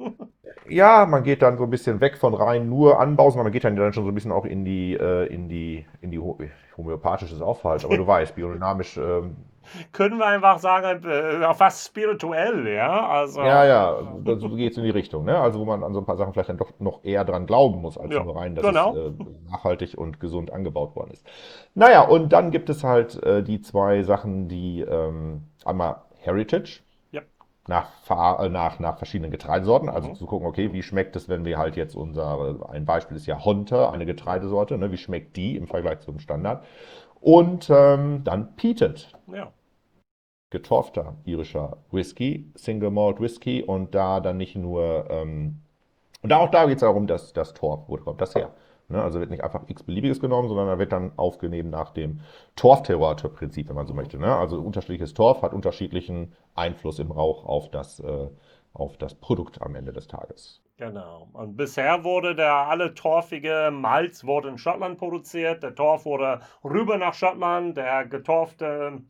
Ja, man geht dann so ein bisschen weg von rein nur Anbau, sondern man geht dann, dann schon so ein bisschen auch in die, äh, in die, in die homöopathische ist auch falsch, aber du weißt, biodynamisch. Ähm, Können wir einfach sagen, äh, fast spirituell, ja? Also, ja, ja, so geht es in die Richtung, ne? Also wo man an so ein paar Sachen vielleicht dann doch noch eher dran glauben muss, als ja, nur rein, dass genau. es äh, nachhaltig und gesund angebaut worden ist. Naja, und dann gibt es halt äh, die zwei Sachen, die ähm, einmal Heritage, nach, äh, nach, nach verschiedenen Getreidesorten, also mhm. zu gucken, okay, wie schmeckt es, wenn wir halt jetzt unser, ein Beispiel ist ja Honte, eine Getreidesorte, ne, wie schmeckt die im Vergleich zum Standard? Und ähm, dann Peated. Ja. Getorfter irischer Whisky, Single Malt Whisky und da dann nicht nur, ähm, und da auch da geht es darum, dass das Torf, wo kommt das her? Ne? Also wird nicht einfach x-beliebiges genommen, sondern da wird dann aufgenommen nach dem Torf-Terroir-Prinzip, wenn man so möchte. Ne? Also unterschiedliches Torf hat unterschiedlichen Einfluss im Rauch auf das, äh, auf das Produkt am Ende des Tages. Genau. Und bisher wurde der alle torfige Malz wurde in Schottland produziert. Der Torf wurde rüber nach Schottland. Der getorfte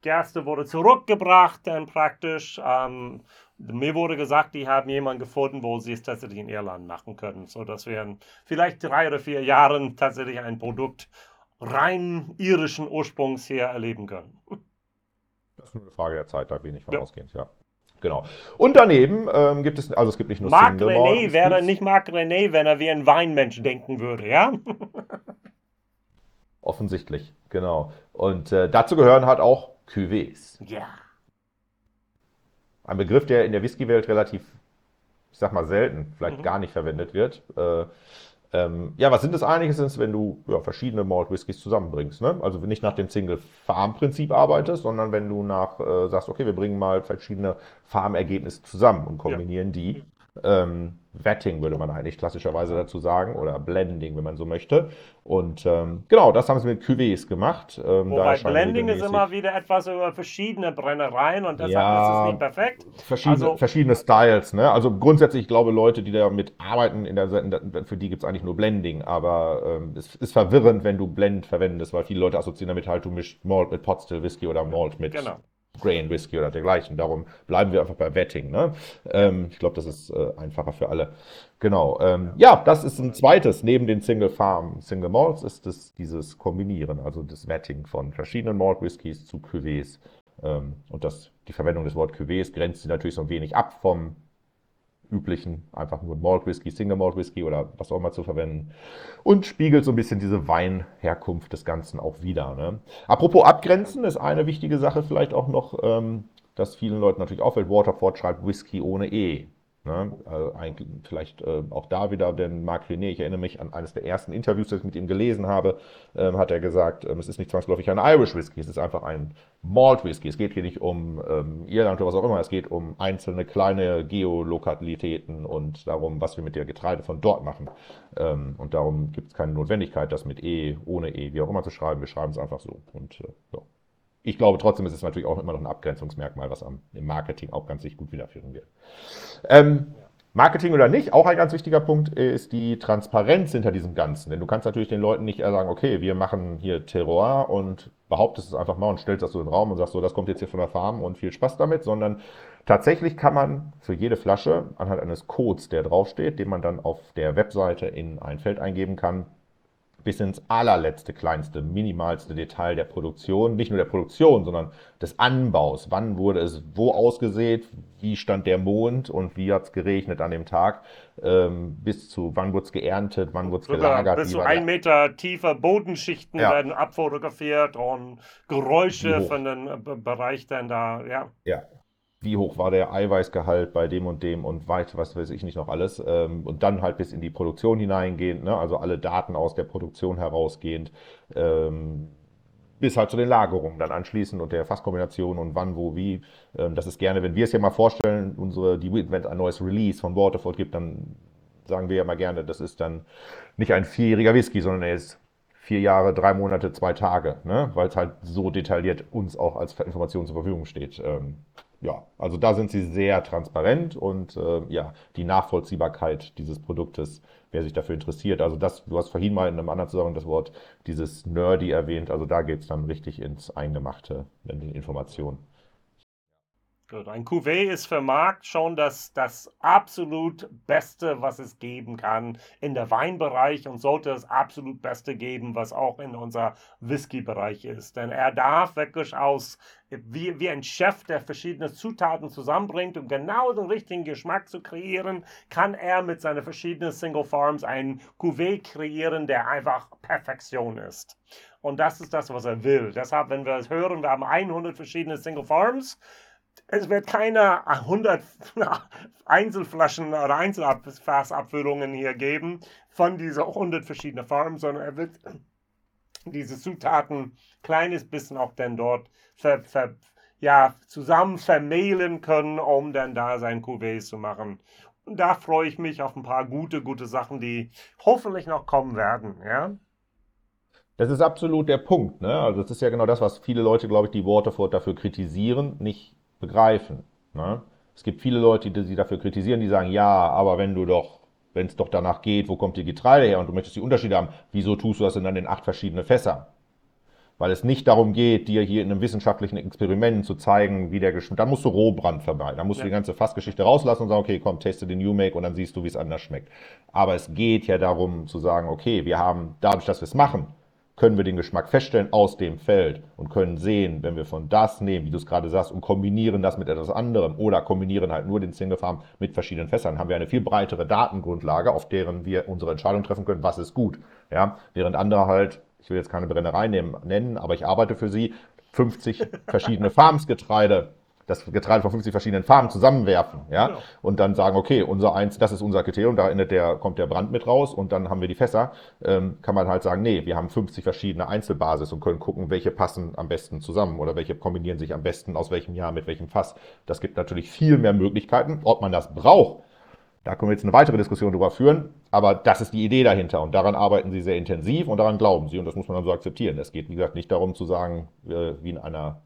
Gerste wurde zurückgebracht, dann praktisch. Ähm, mir wurde gesagt, die haben jemanden gefunden, wo sie es tatsächlich in Irland machen können, sodass wir in vielleicht drei oder vier Jahren tatsächlich ein Produkt rein irischen Ursprungs hier erleben können. Das ist nur eine Frage der Zeit, da bin ich von ja. ausgehend, ja. Genau. Und daneben ähm, gibt es, also es gibt nicht nur Marc Single René wäre nicht Marc René, wenn er wie ein Weinmensch denken würde, ja? Offensichtlich, genau. Und äh, dazu gehören halt auch Cuvées. Ja. Ein Begriff, der in der Whisky-Welt relativ, ich sag mal, selten, vielleicht mhm. gar nicht verwendet wird. Äh, ähm, ja, was sind das eigentlich? Ist, wenn du ja, verschiedene Malt Whiskys zusammenbringst. Ne? Also nicht nach dem Single Farm Prinzip arbeitest, sondern wenn du nach äh, sagst, okay, wir bringen mal verschiedene Farmergebnisse zusammen und kombinieren ja. die ähm, Vetting würde man eigentlich klassischerweise dazu sagen oder Blending, wenn man so möchte. Und ähm, genau, das haben sie mit Cuvées gemacht. Ähm, Wobei Blending ist immer wieder etwas über verschiedene Brennereien und deshalb ja, ist es nicht perfekt. Verschiedene, also, verschiedene Styles. Ne? Also grundsätzlich, ich glaube, Leute, die damit arbeiten, in der, in der, für die gibt es eigentlich nur Blending. Aber ähm, es ist verwirrend, wenn du Blend verwendest, weil viele Leute assoziieren damit halt, du mischst Malt mit Potstill Whisky oder Malt mit genau. Grain Whisky oder dergleichen. Darum bleiben wir einfach bei Wetting. Ne? Ähm, ich glaube, das ist äh, einfacher für alle. Genau. Ähm, ja, das ist ein zweites. Neben den Single Farm, Single Malts ist es dieses Kombinieren, also das Wetting von verschiedenen Malt Whiskys zu Cuvées. Ähm, und das, die Verwendung des Wort Cuvées grenzt sie natürlich so ein wenig ab vom üblichen, einfach nur Malt Whisky, Single Malt Whisky oder was auch immer zu verwenden. Und spiegelt so ein bisschen diese Weinherkunft des Ganzen auch wieder. Ne? Apropos Abgrenzen ist eine wichtige Sache vielleicht auch noch, ähm, dass vielen Leuten natürlich auffällt, Waterford schreibt Whisky ohne E. Ne? Eigentlich vielleicht äh, auch da wieder, denn Marc René, ich erinnere mich an eines der ersten Interviews, das ich mit ihm gelesen habe, ähm, hat er gesagt, ähm, es ist nicht zwangsläufig ein Irish Whisky, es ist einfach ein Malt Whisky. Es geht hier nicht um ähm, Irland oder was auch immer, es geht um einzelne kleine Geolokalitäten und darum, was wir mit der Getreide von dort machen. Ähm, und darum gibt es keine Notwendigkeit, das mit E, ohne E, wie auch immer zu schreiben. Wir schreiben es einfach so. Und äh, ja ich glaube trotzdem ist es natürlich auch immer noch ein Abgrenzungsmerkmal, was am, im Marketing auch ganz sich gut wiederführen wird. Ähm, Marketing oder nicht, auch ein ganz wichtiger Punkt ist die Transparenz hinter diesem Ganzen. Denn du kannst natürlich den Leuten nicht sagen, okay, wir machen hier Terroir und behauptest es einfach mal und stellst das so in den Raum und sagst so, das kommt jetzt hier von der Farm und viel Spaß damit, sondern tatsächlich kann man für jede Flasche anhand eines Codes, der draufsteht, den man dann auf der Webseite in ein Feld eingeben kann, bis ins allerletzte, kleinste, minimalste Detail der Produktion, nicht nur der Produktion, sondern des Anbaus. Wann wurde es wo ausgesät, wie stand der Mond und wie hat es geregnet an dem Tag, ähm, bis zu wann wurde es geerntet, wann wurde es gelagert. Bis zu ein Meter tiefer Bodenschichten ja. werden abfotografiert und Geräusche von dem Bereich dann da, ja. Ja, wie hoch war der Eiweißgehalt bei dem und dem und weit, was weiß ich nicht noch alles. Ähm, und dann halt bis in die Produktion hineingehend, ne? also alle Daten aus der Produktion herausgehend, ähm, bis halt zu den Lagerungen dann anschließend und der Fasskombination und wann, wo, wie. Ähm, das ist gerne, wenn wir es ja mal vorstellen, unsere, die, wenn es ein neues Release von Waterford gibt, dann sagen wir ja mal gerne, das ist dann nicht ein vierjähriger Whisky, sondern er ist vier Jahre, drei Monate, zwei Tage, ne? weil es halt so detailliert uns auch als Information zur Verfügung steht. Ja, also da sind sie sehr transparent und äh, ja, die Nachvollziehbarkeit dieses Produktes, wer sich dafür interessiert. Also das, du hast vorhin mal in einem anderen Zusammenhang das Wort dieses Nerdy erwähnt, also da geht es dann richtig ins Eingemachte in den Informationen. Gut, ein Cuvée ist für Markt schon das, das absolut Beste, was es geben kann in der Weinbereich und sollte das absolut Beste geben, was auch in unser Whisky-Bereich ist. Denn er darf wirklich aus, wie, wie ein Chef, der verschiedene Zutaten zusammenbringt, um genau den richtigen Geschmack zu kreieren, kann er mit seinen verschiedenen Single Farms ein Cuvée kreieren, der einfach Perfektion ist. Und das ist das, was er will. Deshalb, wenn wir es hören, wir haben 100 verschiedene Single Farms, es wird keine 100 Einzelflaschen oder Einzelfassabfüllungen hier geben von diesen 100 verschiedenen Farmen, sondern er wird diese Zutaten kleines bisschen auch dann dort ver, ver, ja, zusammen vermehlen können, um dann da sein Cuvée zu machen. da freue ich mich auf ein paar gute, gute Sachen, die hoffentlich noch kommen werden, ja. Das ist absolut der Punkt. Ne? Also das ist ja genau das, was viele Leute, glaube ich, die Waterford dafür kritisieren, nicht begreifen. Ne? Es gibt viele Leute, die sie dafür kritisieren, die sagen, ja, aber wenn du doch, wenn es doch danach geht, wo kommt die Getreide her und du möchtest die Unterschiede haben, wieso tust du das denn dann in acht verschiedene Fässer? Weil es nicht darum geht, dir hier in einem wissenschaftlichen Experiment zu zeigen, wie der Geschmack. Dann musst du Rohbrand vermeiden. Dann musst ja. du die ganze Fassgeschichte rauslassen und sagen, okay, komm, teste den New Make und dann siehst du, wie es anders schmeckt. Aber es geht ja darum zu sagen, okay, wir haben, dadurch, dass wir es machen, können wir den Geschmack feststellen aus dem Feld und können sehen, wenn wir von das nehmen, wie du es gerade sagst, und kombinieren das mit etwas anderem oder kombinieren halt nur den Single Farm mit verschiedenen Fässern, haben wir eine viel breitere Datengrundlage, auf deren wir unsere Entscheidung treffen können, was ist gut. Ja, während andere halt, ich will jetzt keine Brennerei nennen, aber ich arbeite für sie, 50 verschiedene Farmsgetreide das Getreide von 50 verschiedenen Farben zusammenwerfen, ja, genau. und dann sagen, okay, unser eins, das ist unser Kriterium, da endet der, kommt der Brand mit raus und dann haben wir die Fässer, ähm, kann man halt sagen, nee, wir haben 50 verschiedene Einzelbasis und können gucken, welche passen am besten zusammen oder welche kombinieren sich am besten aus welchem Jahr mit welchem Fass. Das gibt natürlich viel mehr Möglichkeiten, ob man das braucht. Da können wir jetzt eine weitere Diskussion darüber führen, aber das ist die Idee dahinter und daran arbeiten sie sehr intensiv und daran glauben sie und das muss man dann so akzeptieren. Es geht, wie gesagt, nicht darum zu sagen, äh, wie in einer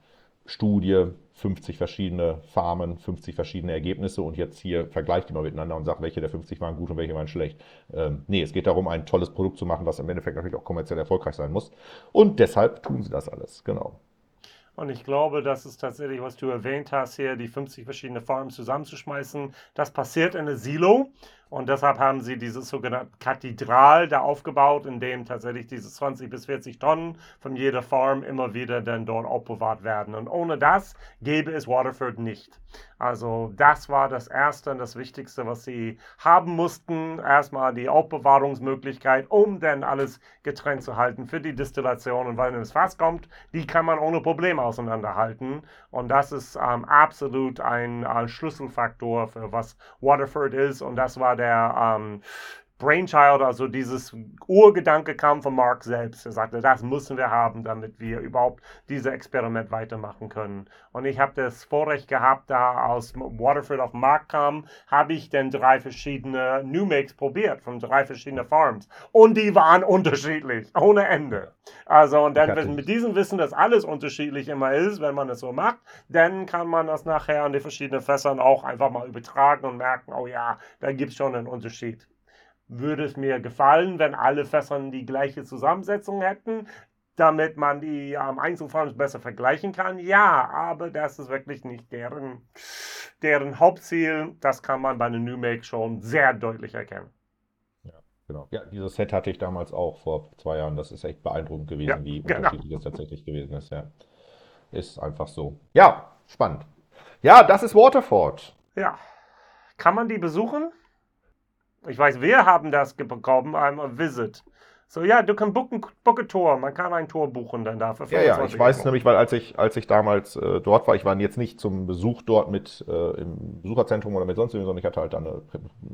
Studie, 50 verschiedene Farmen, 50 verschiedene Ergebnisse und jetzt hier vergleicht die mal miteinander und sagt, welche der 50 waren gut und welche waren schlecht. Ähm, nee, es geht darum, ein tolles Produkt zu machen, was im Endeffekt natürlich auch kommerziell erfolgreich sein muss. Und deshalb tun sie das alles, genau. Und ich glaube, das ist tatsächlich, was du erwähnt hast, hier die 50 verschiedene Farmen zusammenzuschmeißen. Das passiert in der Silo. Und deshalb haben sie dieses sogenannte Kathedral da aufgebaut, in dem tatsächlich diese 20 bis 40 Tonnen von jeder Farm immer wieder dann dort aufbewahrt werden. Und ohne das gäbe es Waterford nicht. Also das war das Erste und das Wichtigste, was sie haben mussten. Erstmal die Aufbewahrungsmöglichkeit, um dann alles getrennt zu halten für die Destillation. Und weil es Fass kommt, die kann man ohne Probleme auseinanderhalten. Und das ist ähm, absolut ein äh, Schlüsselfaktor für was Waterford ist. Und das war der ähm, Brainchild, also dieses Urgedanke kam von Mark selbst. Er sagte, das müssen wir haben, damit wir überhaupt dieses Experiment weitermachen können. Und ich habe das Vorrecht gehabt, da aus Waterford auf den Markt kam, habe ich dann drei verschiedene New Makes probiert von drei verschiedenen Farms. Und die waren unterschiedlich, ohne Ende. Also, und dann mit diesem Wissen, dass alles unterschiedlich immer ist, wenn man es so macht, dann kann man das nachher an die verschiedenen Fässern auch einfach mal übertragen und merken, oh ja, da gibt es schon einen Unterschied würde es mir gefallen, wenn alle Fässern die gleiche Zusammensetzung hätten, damit man die ähm, Einzelfarms besser vergleichen kann. Ja, aber das ist wirklich nicht deren, deren Hauptziel. Das kann man bei einem New Make schon sehr deutlich erkennen. Ja, genau. Ja, dieses Set hatte ich damals auch vor zwei Jahren. Das ist echt beeindruckend gewesen, ja, wie genau. unterschiedlich es tatsächlich gewesen ist. Ja. Ist einfach so. Ja, spannend. Ja, das ist Waterford. Ja. Kann man die besuchen? Ich weiß, wir haben das bekommen, ein Visit. So, ja, du kannst buchen, book a Tor. Man kann ein Tor buchen dann dafür. Ja, ja, ich weiß Euro. nämlich, weil als ich, als ich damals äh, dort war, ich war jetzt nicht zum Besuch dort mit äh, im Besucherzentrum oder mit sonst sondern ich hatte halt dann eine,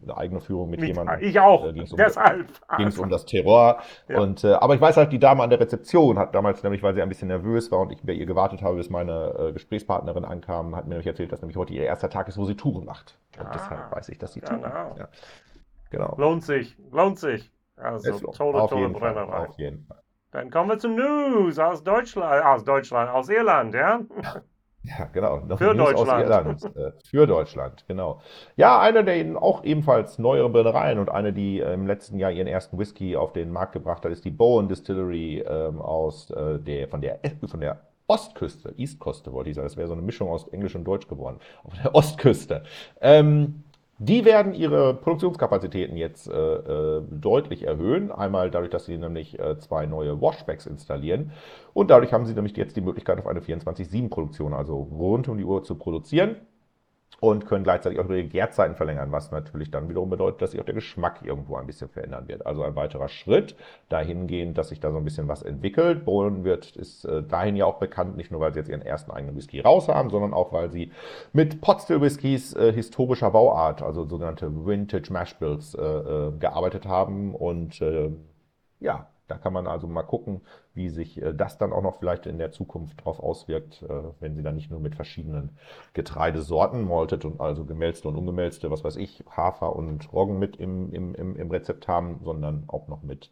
eine eigene Führung mit, mit jemandem. Ich auch. Äh, ging's um, Deshalb. Ging es um das Terror. Ja. Und, äh, aber ich weiß halt, die Dame an der Rezeption hat damals nämlich, weil sie ein bisschen nervös war und ich bei ihr gewartet habe, bis meine äh, Gesprächspartnerin ankam, hat mir nämlich erzählt, dass nämlich heute ihr erster Tag ist, wo sie Touren macht. Und ah, deshalb weiß ich, dass sie Touren genau. macht. Ja. Genau. Lohnt sich, lohnt sich. Also es tolle, auf tolle Brennerei. Auf jeden Fall. Dann kommen wir zu News aus Deutschland, aus Deutschland, aus Irland, ja? Ja, genau. Noch für News Deutschland. Irland, äh, für Deutschland, genau. Ja, eine der auch ebenfalls neuere Brennereien und eine, die äh, im letzten Jahr ihren ersten Whisky auf den Markt gebracht hat, ist die Bowen Distillery ähm, aus äh, der, von der, von der Ostküste, Eastküste wollte ich sagen, das wäre so eine Mischung aus Englisch und Deutsch geworden, auf der Ostküste. Ähm, die werden ihre Produktionskapazitäten jetzt äh, äh, deutlich erhöhen. Einmal dadurch, dass sie nämlich äh, zwei neue Washbacks installieren. Und dadurch haben sie nämlich jetzt die Möglichkeit, auf eine 24-7-Produktion, also rund um die Uhr zu produzieren und können gleichzeitig auch ihre Gärzeiten verlängern, was natürlich dann wiederum bedeutet, dass sich auch der Geschmack irgendwo ein bisschen verändern wird. Also ein weiterer Schritt dahingehend, dass sich da so ein bisschen was entwickelt. Bohlen wird, ist äh, dahin ja auch bekannt, nicht nur weil sie jetzt ihren ersten eigenen Whisky raus haben, sondern auch weil sie mit Potstill Whiskys äh, historischer Bauart, also sogenannte Vintage Mash Bills, äh, äh, gearbeitet haben und äh, ja, Da kann man also mal gucken, wie sich äh, das dann auch noch vielleicht in der Zukunft darauf auswirkt, äh, wenn sie dann nicht nur mit verschiedenen Getreidesorten, malted und also gemälzte und ungemälzte, was weiß ich, Hafer und Roggen mit im, im, im, im Rezept haben, sondern auch noch mit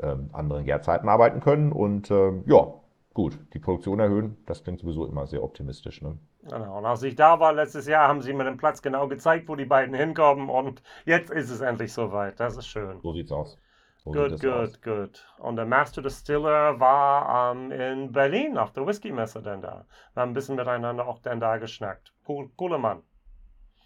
ähm, anderen Gärzeiten arbeiten können. Und ähm, ja, gut, die Produktion erhöhen, das klingt sowieso immer sehr optimistisch. Ne? Genau, und als ich da war letztes Jahr, haben sie mir den Platz genau gezeigt, wo die beiden hinkommen und jetzt ist es endlich soweit. Das ist schön. So sieht's aus. Gut, gut, gut. Und der Master Distiller war ähm, in Berlin auf der Whisky-Messe dann da. Wir haben ein bisschen miteinander auch dann da geschnackt. Cool, cooler Mann.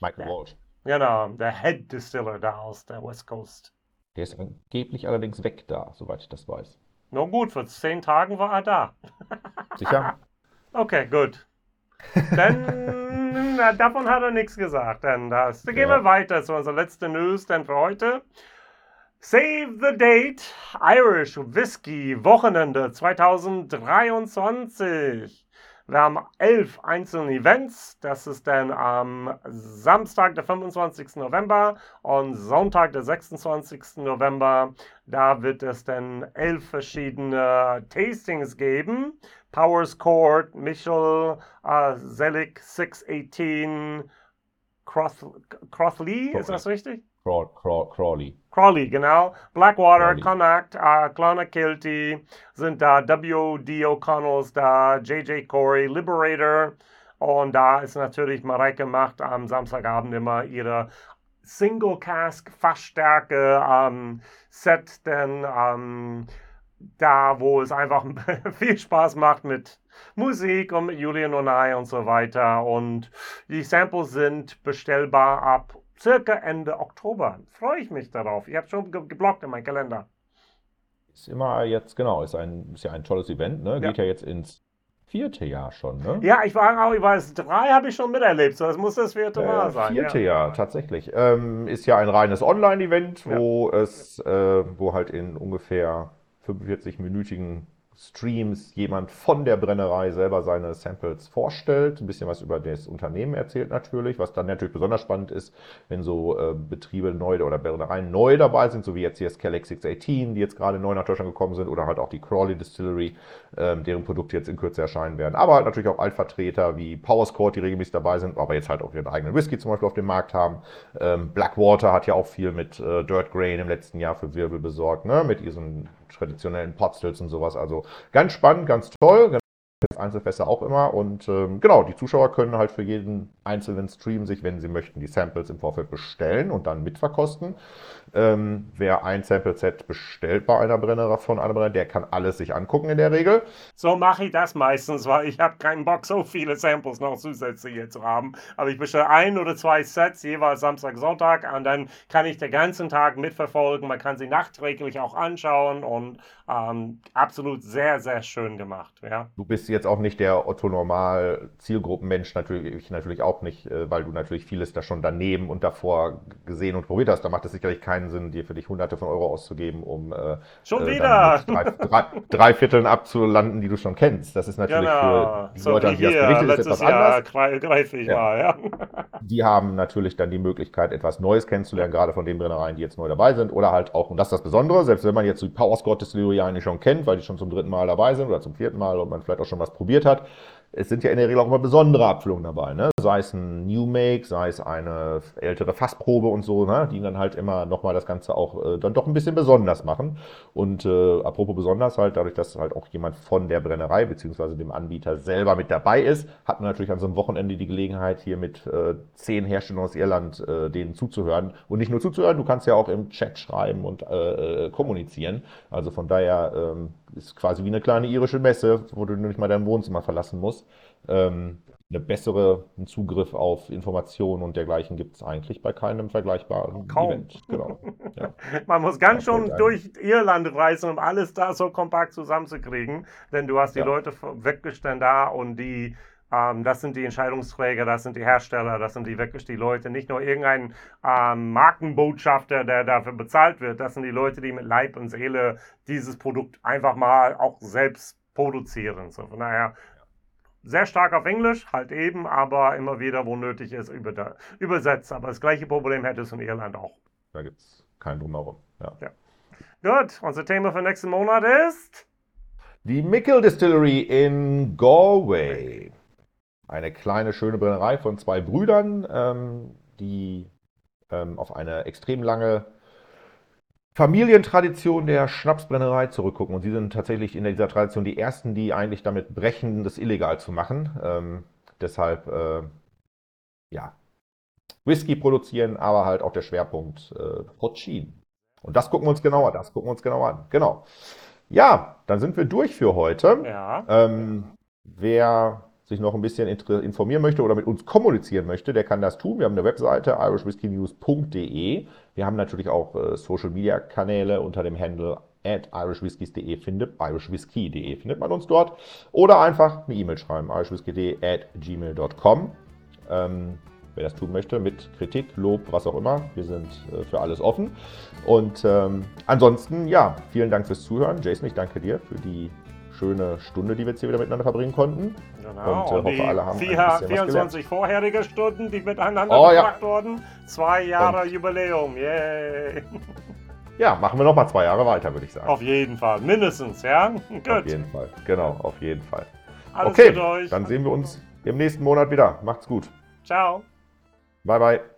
Michael Ja. Walsh. Genau, der Head Distiller da aus der West Coast. Der ist angeblich allerdings weg da, soweit ich das weiß. Nur gut, für zehn Tagen war er da. Sicher? Okay, gut. Dann, na, davon hat er nichts gesagt. Dann, das. Dann gehen Ja. wir weiter zu unserer letzten News dann für heute. Save the Date Irish Whisky Wochenende 2023. Wir haben elf einzelne Events. Das ist dann am Samstag, der 25. November und Sonntag, der 26. November. Da wird es dann elf verschiedene Tastings geben. Powers Court, Michel, uh, Zelig 618, Cross, Crossley, ist das richtig? Craw, Craw, Crawley. Crawley, genau. Blackwater. Connacht, äh, Clonakilty sind da, W.D. O'Connells da, J.J. Corey, Liberator. Und da ist natürlich Mareike macht am Samstagabend immer ihre Single Cask Fassstärke ähm, Set, denn ähm, da, wo es einfach viel Spaß macht mit Musik und mit Julian Onay und so weiter. Und die Samples sind bestellbar ab circa Ende Oktober. Freue ich mich darauf. Ich habe schon ge geblockt in meinen Kalender. Ist immer jetzt, genau, ist, ein, ist ja ein tolles Event, ne? Ja. Geht ja jetzt ins vierte Jahr schon, ne? Ja, ich war auch, ich weiß, drei habe ich schon miterlebt. So, das muss das vierte Mal Äh, sein. vierte ja. Jahr, tatsächlich. Ähm, ist ja ein reines Online-Event, wo es, äh, wo halt in ungefähr 45-minütigen Streams jemand von der Brennerei selber seine Samples vorstellt, ein bisschen was über das Unternehmen erzählt natürlich, was dann natürlich besonders spannend ist, wenn so äh, Betriebe neu oder Brennereien neu dabei sind, so wie jetzt hier das Kellex 618, die jetzt gerade neu nach Deutschland gekommen sind, oder halt auch die Crawley Distillery, ähm, deren Produkte jetzt in Kürze erscheinen werden. Aber halt natürlich auch Altvertreter wie Powerscourt, die regelmäßig dabei sind, aber jetzt halt auch ihren eigenen Whisky zum Beispiel auf dem Markt haben. Ähm, Blackwater hat ja auch viel mit äh, Dirt Grain im letzten Jahr für Wirbel besorgt, ne? mit diesen traditionellen Potstills und sowas. Also ganz spannend, ganz toll. Einzelfässer auch immer. Und ähm, genau, die Zuschauer können halt für jeden einzelnen Stream sich, wenn sie möchten, die Samples im Vorfeld bestellen und dann mitverkosten. Ähm, wer ein Sample-Set bestellt bei einer Brennerei von einer Brennerei, der kann alles sich angucken in der Regel. So mache ich das meistens, weil ich habe keinen Bock, so viele Samples noch zusätzlich hier zu haben. Aber ich bestelle ein oder zwei Sets, jeweils Samstag, Sonntag, und dann kann ich den ganzen Tag mitverfolgen. Man kann sie nachträglich auch anschauen und ähm, absolut sehr, sehr schön gemacht. Ja. Du bist jetzt auch nicht der Otto-Normal-Zielgruppenmensch, natürlich, ich natürlich auch nicht, äh, weil du natürlich vieles da schon daneben und davor gesehen und probiert hast. Da macht es sicherlich keinen Sinn, dir für dich hunderte von Euro auszugeben, um äh, Schon äh, wieder! drei, drei, drei Vierteln abzulanden, die du schon kennst. Das ist natürlich Genau, für die so Leute, an die das hier, berichtet, ist etwas Jahr anders. gre- greife ich Ja. mal. Ja. Die haben natürlich dann die Möglichkeit, etwas Neues kennenzulernen, gerade von den Brennereien, die jetzt neu dabei sind. Oder halt auch, und das ist das Besondere, selbst wenn man jetzt die Power Squad Distillery eigentlich schon kennt, weil die schon zum dritten Mal dabei sind oder zum vierten Mal und man vielleicht auch schon was probiert hat, es sind ja in der Regel auch immer besondere Abfüllungen dabei, ne? Sei es ein New Make, sei es eine ältere Fassprobe und so, ne? Die dann halt immer nochmal das Ganze auch äh, dann doch ein bisschen besonders machen. Und äh, apropos besonders halt, dadurch, dass halt auch jemand von der Brennerei beziehungsweise dem Anbieter selber mit dabei ist, hat man natürlich an so einem Wochenende die Gelegenheit, hier mit äh, zehn Herstellern aus Irland äh, denen zuzuhören. Und nicht nur zuzuhören, du kannst ja auch im Chat schreiben und äh, äh, kommunizieren. Also von daher ähm, ist quasi wie eine kleine irische Messe, wo du nicht mal dein Wohnzimmer verlassen musst. Ähm, eine bessere Zugriff auf Informationen und dergleichen gibt es eigentlich bei keinem vergleichbaren Kaum. Event. Genau. Ja. Man muss ganz Ja, schon gut, durch Irland reisen, um alles da so kompakt zusammenzukriegen. Denn du hast die Ja. Leute weggestellt da und die, ähm, das sind die Entscheidungsträger, das sind die Hersteller, das sind die wirklich die Leute, nicht nur irgendein ähm, Markenbotschafter, der dafür bezahlt wird. Das sind die Leute, die mit Leib und Seele dieses Produkt einfach mal auch selbst produzieren. So, von daher sehr stark auf Englisch, halt eben, aber immer wieder, wo nötig ist, über, übersetzt. Aber das gleiche Problem hätte es in Irland auch. Da gibt es kein Drumherum. Ja. Ja. Gut, unser Thema für nächsten Monat ist. Die Mickle Distillery in Galway. Eine kleine, schöne Brennerei von zwei Brüdern, ähm, die ähm, auf eine extrem lange Familientradition der Schnapsbrennerei zurückgucken. Und sie sind tatsächlich in dieser Tradition die ersten, die eigentlich damit brechen, das illegal zu machen. Ähm, deshalb, äh, ja, Whisky produzieren, aber halt auch der Schwerpunkt äh, Porcin. Und das gucken wir uns genauer, das gucken wir uns genauer an. Genau. Ja, dann sind wir durch für heute. Ja. Ähm, wer sich noch ein bisschen informieren möchte oder mit uns kommunizieren möchte, der kann das tun. Wir haben eine Webseite irishwhiskeynews.de. Wir haben natürlich auch äh, Social Media Kanäle unter dem Handle at irishwhiskies.de findet, irishwhisky.de findet man uns dort. Oder einfach eine E-Mail schreiben, irishwhisky.de at gmail.com. Ähm, wer das tun möchte, mit Kritik, Lob, was auch immer. Wir sind äh, für alles offen. Und ähm, ansonsten, ja, vielen Dank fürs Zuhören. Jason, ich danke dir für die schöne Stunde, die wir jetzt hier wieder miteinander verbringen konnten. Genau. Und, äh, und hoffe, alle haben vier, 24 vorherige Stunden, die miteinander oh, verbracht ja. wurden. Zwei Jahre und Jubiläum. Yay. Ja, machen wir noch mal zwei Jahre weiter, würde ich sagen. Auf jeden Fall, mindestens, ja? Gut. Auf jeden Fall, genau, auf jeden Fall. Alles okay, dann sehen wir uns im nächsten Monat wieder. Macht's gut. Ciao. Bye, bye.